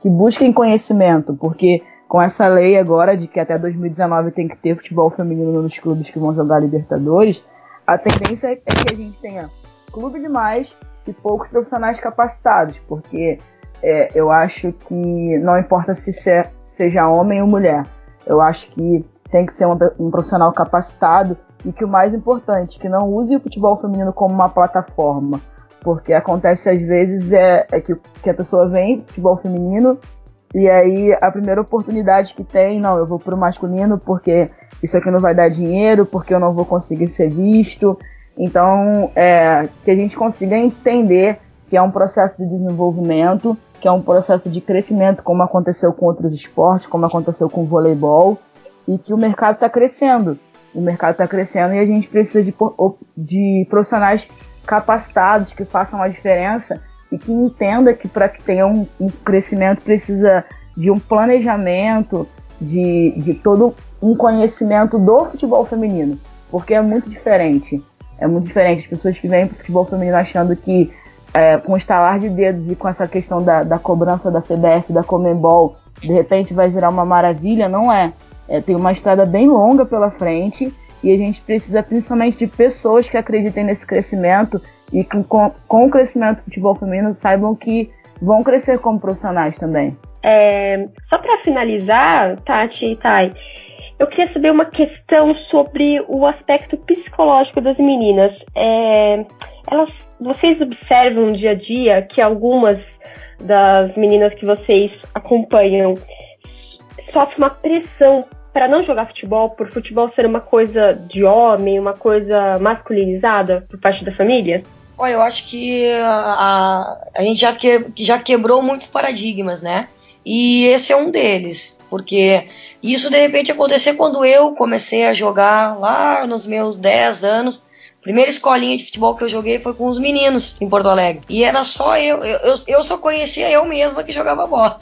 que busquem conhecimento, porque com essa lei agora de que até 2019 tem que ter futebol feminino nos clubes que vão jogar Libertadores, a tendência é que a gente tenha clube demais e poucos profissionais capacitados, porque é, eu acho que não importa se seja homem ou mulher, eu acho que tem que ser um, um profissional capacitado e que o mais importante, que não use o futebol feminino como uma plataforma, porque acontece às vezes é, é que, que a pessoa vem futebol feminino e aí a primeira oportunidade que tem, não, eu vou pro masculino porque isso aqui não vai dar dinheiro, porque eu não vou conseguir ser visto. Então, é, que a gente consiga entender que é um processo de desenvolvimento, que é um processo de crescimento, como aconteceu com outros esportes, como aconteceu com o voleibol, e que o mercado está crescendo. O mercado está crescendo e a gente precisa de, de profissionais capacitados que façam a diferença e que entenda que para que tenha um, um, crescimento precisa de um planejamento, de, de todo um conhecimento do futebol feminino, porque é muito diferente. É muito diferente. As pessoas que vêm para o futebol feminino achando que é, com estalar de dedos e com essa questão da, da cobrança da CBF, da Comembol, de repente vai virar uma maravilha, não é. É. Tem uma estrada bem longa pela frente e a gente precisa principalmente de pessoas que acreditem nesse crescimento e que com, com o crescimento do futebol feminino saibam que vão crescer como profissionais também. É, só para finalizar, Tati e Thay, eu queria saber uma questão sobre o aspecto psicológico das meninas. É, elas, vocês observam no dia a dia que algumas das meninas que vocês acompanham sofrem uma pressão para não jogar futebol, por futebol ser uma coisa de homem, uma coisa masculinizada por parte da família? Olha, eu acho que a, a gente já, que, já quebrou muitos paradigmas, né? E esse é um deles, porque isso de repente aconteceu quando eu comecei a jogar lá nos meus 10 anos. Primeira escolinha de futebol que eu joguei foi com os meninos em Porto Alegre. E era só eu, eu, eu só conhecia eu mesma que jogava bola.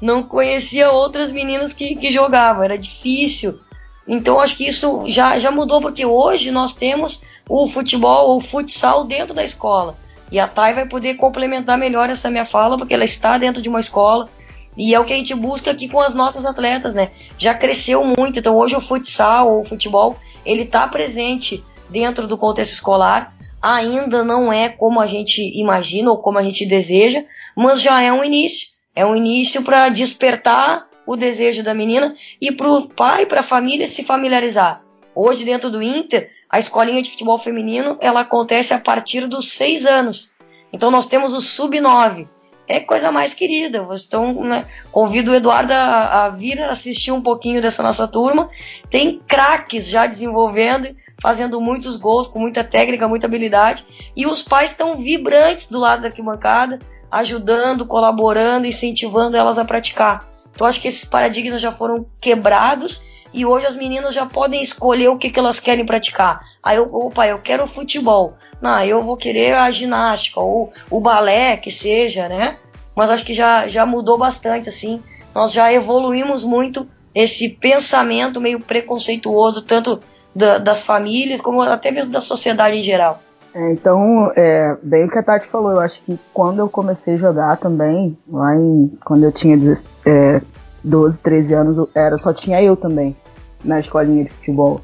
Não conhecia outras meninas que, que jogavam, era difícil. Então acho que isso já, já mudou, porque hoje nós temos o futebol, o futsal dentro da escola. E a Thay vai poder complementar melhor essa minha fala, porque ela está dentro de uma escola. E é o que a gente busca aqui com as nossas atletas, né? Já cresceu muito, então hoje o futsal ou o futebol, ele está presente dentro do contexto escolar. Ainda não é como a gente imagina ou como a gente deseja, mas já é um início. É um início para despertar o desejo da menina e para o pai, para a família se familiarizar. Hoje, dentro do Inter, a escolinha de futebol feminino ela acontece a partir dos seis anos. Então nós temos o sub-9. É coisa mais querida. Então, né, convido o Eduardo a, a, vir assistir um pouquinho dessa nossa turma. Tem craques já desenvolvendo, fazendo muitos gols, com muita técnica, muita habilidade. E os pais estão vibrantes do lado da arquibancada, ajudando, colaborando, incentivando elas a praticar. Então, acho que esses paradigmas já foram quebrados e hoje as meninas já podem escolher o que, que elas querem praticar. Aí eu, opa, eu quero futebol. Não, eu vou querer a ginástica ou o balé, que seja, né? Mas acho que já, já mudou bastante, assim. Nós já evoluímos muito esse pensamento meio preconceituoso, tanto da, das famílias como até mesmo da sociedade em geral. É, então, é, bem o que a Tati falou, eu acho que quando eu comecei a jogar também, lá em, quando eu tinha é, 12, 13 anos, era, só tinha eu também na escolinha de futebol.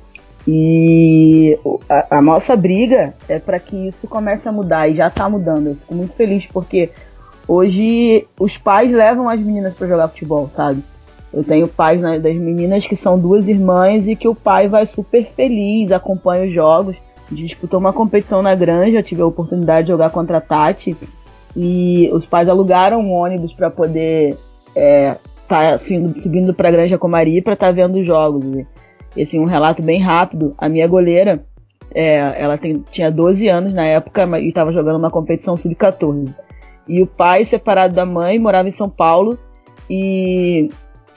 E a, a nossa briga é para que isso comece a mudar e já está mudando. Eu fico muito feliz porque hoje os pais levam as meninas para jogar futebol, sabe? Eu tenho pais né, das meninas que são duas irmãs e que o pai vai super feliz, acompanha os jogos. Disputou uma competição na granja, tive a oportunidade de jogar contra a Tati e os pais alugaram um ônibus para poder é, tá assim, subindo para a Granja Comari para estar tá vendo os jogos. E, assim, um relato bem rápido, a minha goleira, É, ela tem, tinha 12 anos na época e estava jogando uma competição sub-14. E o pai, separado da mãe, morava em São Paulo e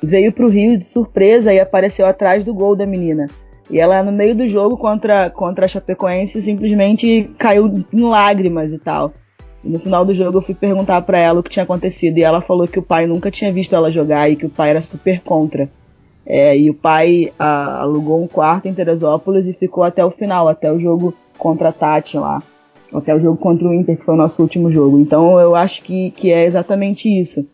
veio para o Rio de surpresa e apareceu atrás do gol da menina. E ela, no meio do jogo contra, contra a Chapecoense, simplesmente caiu em lágrimas e tal. E no final do jogo eu fui perguntar para ela o que tinha acontecido e ela falou que o pai nunca tinha visto ela jogar e que o pai era super contra. É, e o pai a, alugou um quarto em Teresópolis e ficou até o final, até o jogo contra a Tati lá. Até o jogo contra o Inter, que foi o nosso último jogo. Então eu acho que, que é exatamente isso.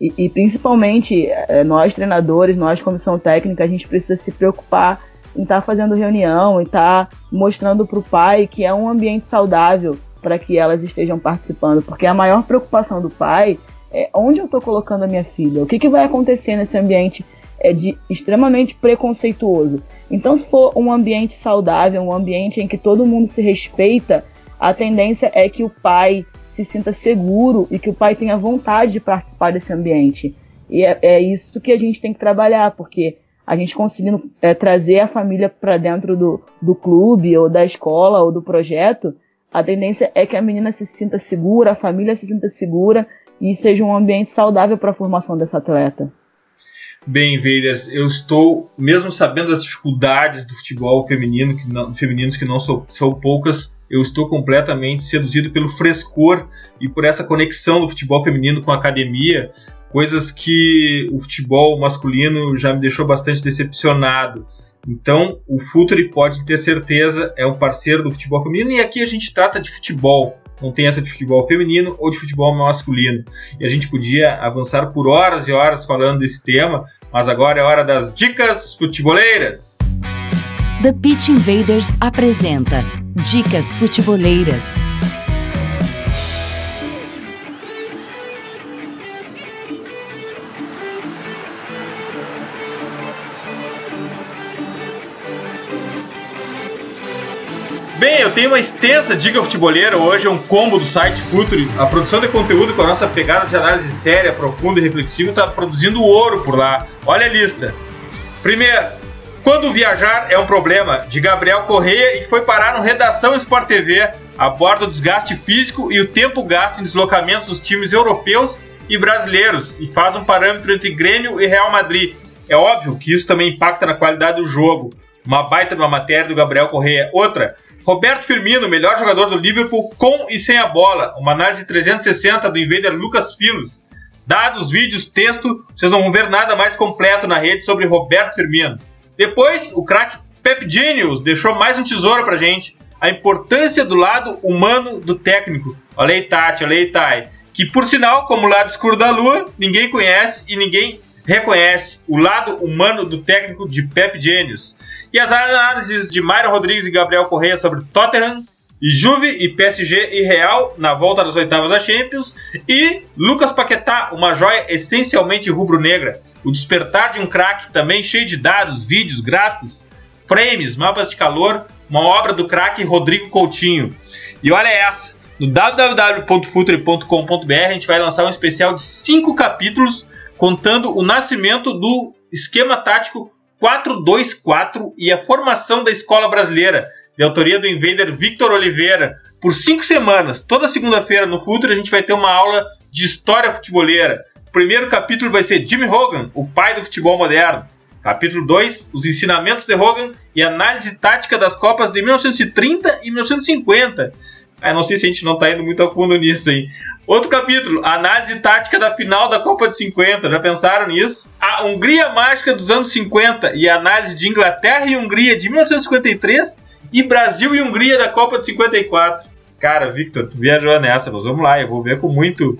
E, e principalmente é, nós treinadores, nós comissão técnica, a gente precisa se preocupar em estar tá fazendo reunião e estar tá mostrando para o pai que é um ambiente saudável para que elas estejam participando, porque a maior preocupação do pai é onde eu estou colocando a minha filha, o que, que vai acontecer nesse ambiente é de extremamente preconceituoso. Então, se for um ambiente saudável, um ambiente em que todo mundo se respeita, a tendência é que o pai se sinta seguro e que o pai tenha vontade de participar desse ambiente. E é, é isso que a gente tem que trabalhar, porque a gente conseguindo é, trazer a família para dentro do, do clube, ou da escola, ou do projeto, a tendência é que a menina se sinta segura, a família se sinta segura e seja um ambiente saudável para a formação dessa atleta. Bem, Veiders, eu estou, mesmo sabendo das dificuldades do futebol feminino, que não, femininos que não são, são poucas, eu estou completamente seduzido pelo frescor e por essa conexão do futebol feminino com a academia, coisas que o futebol masculino já me deixou bastante decepcionado. Então, o Futuri pode ter certeza é um parceiro do futebol feminino e aqui a gente trata de futebol, não tem essa de futebol feminino ou de futebol masculino. E a gente podia avançar por horas e horas falando desse tema, mas agora é hora das dicas futeboleiras. The Pitch Invaders apresenta Dicas Futeboleiras. Tenho uma extensa dica futeboleira. Hoje é um combo do site Futuri. A produção de conteúdo com a nossa pegada de análise séria, profunda e reflexiva está produzindo ouro por lá. Olha a lista. Primeiro, quando viajar é um problema, de Gabriel Correia e que foi parar no Redação Sport TV, aborda o desgaste físico e o tempo gasto em deslocamentos dos times europeus e brasileiros e faz um parâmetro entre Grêmio e Real Madrid. É óbvio que isso também impacta na qualidade do jogo. Uma baita de uma matéria do Gabriel Correia. Outra, Roberto Firmino, melhor jogador do Liverpool com e sem a bola. Uma análise 360 do invader Lucas Filos. Dados, vídeos, texto, vocês não vão ver nada mais completo na rede sobre Roberto Firmino. Depois, o craque Pep Genius deixou mais um tesouro pra gente. A importância do lado humano do técnico. Olha aí, Tati, olha aí, Tai. Que, por sinal, como o lado escuro da lua, ninguém conhece e ninguém reconhece o lado humano do técnico de Pep Genius. E as análises de Myron Rodrigues e Gabriel Correia sobre Tottenham, Juve e PSG e Real na volta das oitavas da Champions. E Lucas Paquetá, uma joia essencialmente rubro-negra. O despertar de um craque também cheio de dados, vídeos, gráficos, frames, mapas de calor. Uma obra do craque Rodrigo Coutinho. E olha essa. No www.futre.com.br a gente vai lançar um especial de cinco capítulos contando o nascimento do esquema tático 4-2-4 e a formação da escola brasileira, de autoria do invader Victor Oliveira. Por cinco semanas, toda segunda-feira no Futre, a gente vai ter uma aula de história futeboleira. O primeiro capítulo vai ser Jimmy Hogan, o pai do futebol moderno. Capítulo 2, os ensinamentos de Hogan e análise tática das Copas de 1930 e 1950. Eu não sei se a gente não está indo muito a fundo nisso aí. Outro capítulo, análise tática da final da Copa de 50. Já pensaram nisso? A Hungria mágica dos anos 50 e análise de Inglaterra e Hungria de 1953 e Brasil e Hungria da Copa de 54. Cara, Victor, tu viajou nessa, mas vamos lá, eu vou ver com muito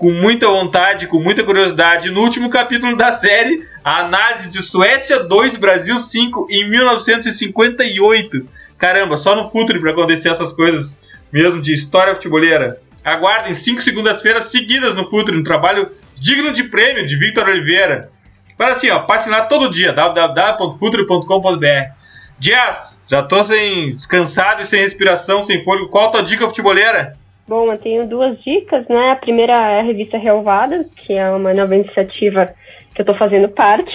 com muita vontade, com muita curiosidade. No último capítulo da série, a análise de Suécia 2, Brasil 5 em 1958. Caramba, só no Futre para acontecer essas coisas mesmo de história futeboleira. Aguardem cinco segundas-feiras seguidas no Futre, um trabalho digno de prêmio de Victor Oliveira. Fala assim, ó, passe lá todo dia, www.futre.com.br. Jazz, já tô sem descansado e sem respiração, sem fôlego. Qual a tua dica futeboleira? Bom, eu tenho duas dicas, né? A primeira é a revista Relvada, que é uma nova iniciativa que eu tô fazendo parte.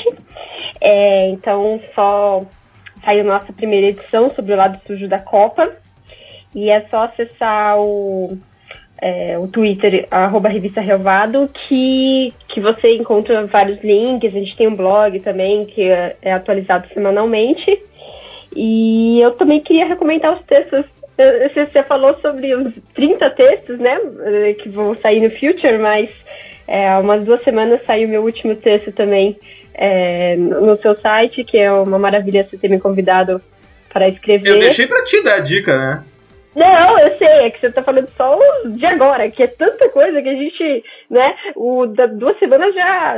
É, então, só saiu nossa primeira edição sobre o lado sujo da Copa. E é só acessar o, é, o Twitter, arroba Revista Relvado, que, que você encontra vários links. A gente tem um blog também que é, é atualizado semanalmente. E eu também queria recomendar os textos. Você falou sobre os 30 textos, né? Que vão sair no Future, mas é, há umas duas semanas saiu meu último texto também é, no seu site, que é uma maravilha você ter me convidado para escrever. Eu deixei para ti dar a dica, né? Não, eu sei, é que você tá falando só de agora, que é tanta coisa que a gente, né, o da duas semanas já,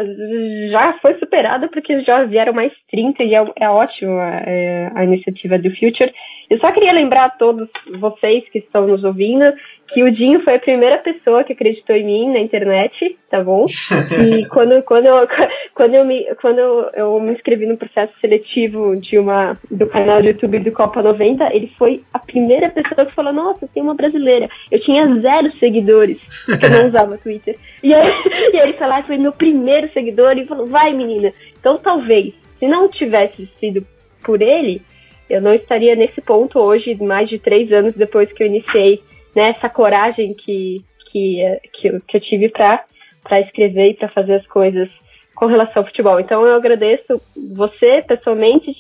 já foi superada porque já vieram mais 30 e é, é ótimo a, é, a iniciativa do Future. Eu só queria lembrar a todos vocês que estão nos ouvindo que o Dinho foi a primeira pessoa que acreditou em mim na internet, tá bom? E quando, quando, eu, quando, eu, me, quando eu, eu me inscrevi no processo seletivo de uma, do canal do YouTube do Copa 90, ele foi a primeira pessoa que falou: Nossa, tem uma brasileira. Eu tinha zero seguidores, porque eu não usava Twitter. E aí, e ele falou: Foi meu primeiro seguidor. E falou: Vai, menina. Então talvez, se não tivesse sido por ele eu não estaria nesse ponto hoje, mais de três anos depois que eu iniciei né, essa coragem que, que, que, eu, que eu tive para escrever e para fazer as coisas com relação ao futebol. Então eu agradeço você pessoalmente,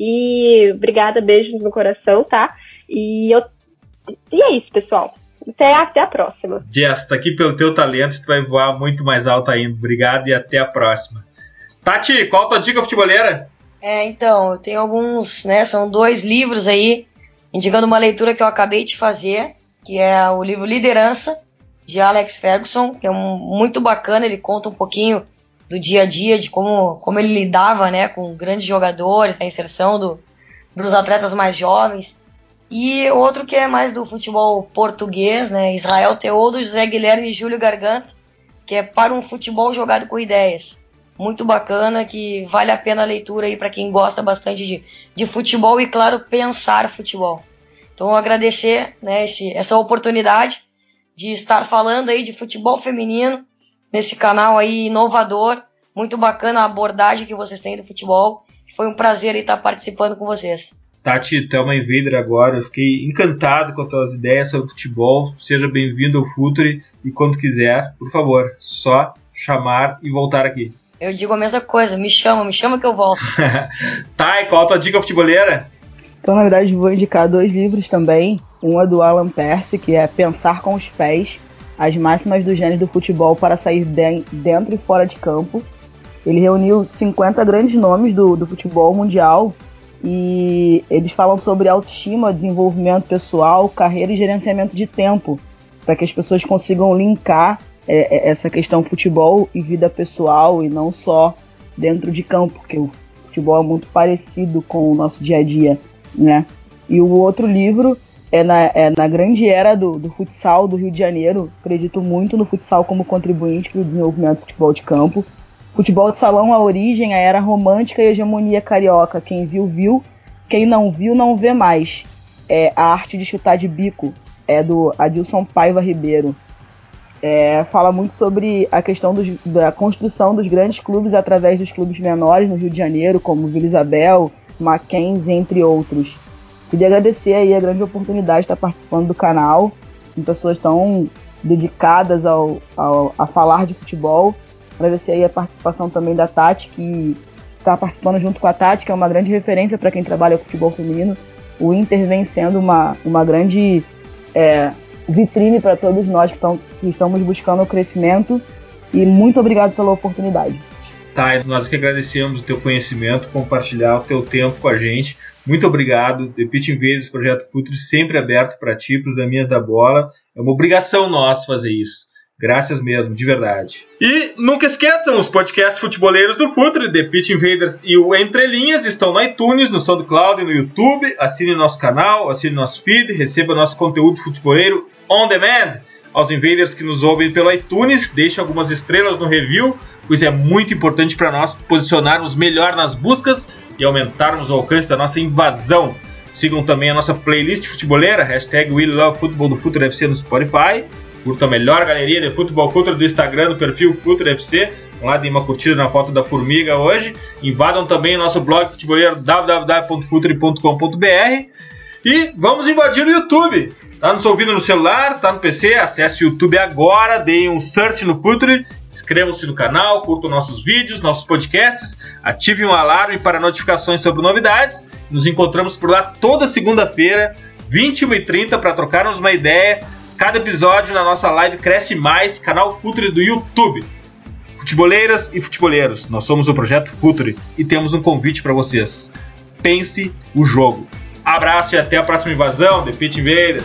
e obrigada, beijos no coração, tá? E, eu, e é isso, pessoal. Até, até a próxima. Jess, tá aqui pelo teu talento, tu vai voar muito mais alto ainda. Obrigado e até a próxima. Tati, qual a tua dica futeboleira? É, então, eu tenho alguns, né? São dois livros aí, indicando uma leitura que eu acabei de fazer, que é o livro Liderança, de Alex Ferguson, que é um, muito bacana, ele conta um pouquinho do dia a dia, de como, como ele lidava né, com grandes jogadores, a inserção do, dos atletas mais jovens. E outro que é mais do futebol português, né, Israel Teodo, José Guilherme e Júlio Garganta, que é para um futebol jogado com ideias muito bacana que vale a pena a leitura aí para quem gosta bastante de, de futebol e, claro, pensar futebol. Então, agradecer né, esse, essa oportunidade de estar falando aí de futebol feminino nesse canal aí inovador. Muito bacana a abordagem que vocês têm do futebol. Foi um prazer estar participando com vocês. Tati, Thelma Invader agora. Eu fiquei encantado com as tuas ideias sobre futebol. Seja bem-vindo ao Futuri e quando quiser, por favor, só chamar e voltar aqui. Eu digo a mesma coisa, me chama, me chama que eu volto. tá, e qual a tua dica futeboleira? Então, na verdade, vou indicar dois livros também. Um é do Alan Percy, que é Pensar com os Pés, as máximas do gênero do futebol para sair de dentro e fora de campo. Ele reuniu 50 grandes nomes do, do futebol mundial e eles falam sobre autoestima, desenvolvimento pessoal, carreira e gerenciamento de tempo, para que as pessoas consigam linkar é, é, essa questão futebol e vida pessoal e não só dentro de campo, porque o futebol é muito parecido com o nosso dia a dia, né? E o outro livro é na, é na grande era do, do futsal do Rio de Janeiro. Acredito muito no futsal como contribuinte para o desenvolvimento do futebol de campo. Futebol de salão, a origem, a era romântica e a hegemonia carioca. Quem viu, viu. Quem não viu, não vê mais. É a arte de chutar de bico. É do Adilson Paiva Ribeiro. É, fala muito sobre a questão dos, da construção dos grandes clubes através dos clubes menores no Rio de Janeiro, como Vila Isabel, Mackenzie, entre outros. Queria agradecer aí a grande oportunidade de estar participando do canal, com pessoas tão dedicadas ao, ao, a falar de futebol. Agradecer aí a participação também da Tati, que está participando junto com a Tati, que é uma grande referência para quem trabalha com futebol feminino. O Inter vem sendo uma, uma grande é, vitrine para todos nós que, tão, que estamos buscando o crescimento. E muito obrigado pela oportunidade. Tá, nós que agradecemos o teu conhecimento, compartilhar o teu tempo com a gente. Muito obrigado. The Pitch Invaders, Projeto Futuro, sempre aberto para ti, para os Daminhas da Bola. É uma obrigação nossa fazer isso. Graças mesmo, de verdade. E nunca esqueçam, os podcasts futeboleiros do Futre, The Pitch Invaders e o Entre Linhas estão no iTunes, no SoundCloud e no YouTube. Assine nosso canal, assine nosso feed, receba nosso conteúdo futeboleiro on demand. Aos invaders que nos ouvem pelo iTunes, deixe algumas estrelas no review, pois é muito importante para nós posicionarmos melhor nas buscas e aumentarmos o alcance da nossa invasão. Sigam também a nossa playlist futeboleira, hashtag WeLoveFootball do FC no Spotify. Curta a melhor galeria de futebol cultura do Instagram no perfil Futuro FC. Vão lá, deem uma curtida na foto da formiga hoje. Invadam também o nosso blog futeboleiro www.futuri.com.br e vamos invadir o YouTube. Tá nos ouvindo no celular, tá no PC? Acesse o YouTube agora, deem um search no Futuri, inscrevam-se no canal, curtam nossos vídeos, nossos podcasts, ativem o alarme para notificações sobre novidades. Nos encontramos por lá toda segunda-feira, 21h30, para trocarmos uma ideia. Cada episódio na nossa live cresce mais, canal Futuri do YouTube. Futeboleiras e futeboleiros, nós somos o Projeto Futuri e temos um convite para vocês. Pense o jogo. Abraço e até a próxima invasão, The Pit Invaders.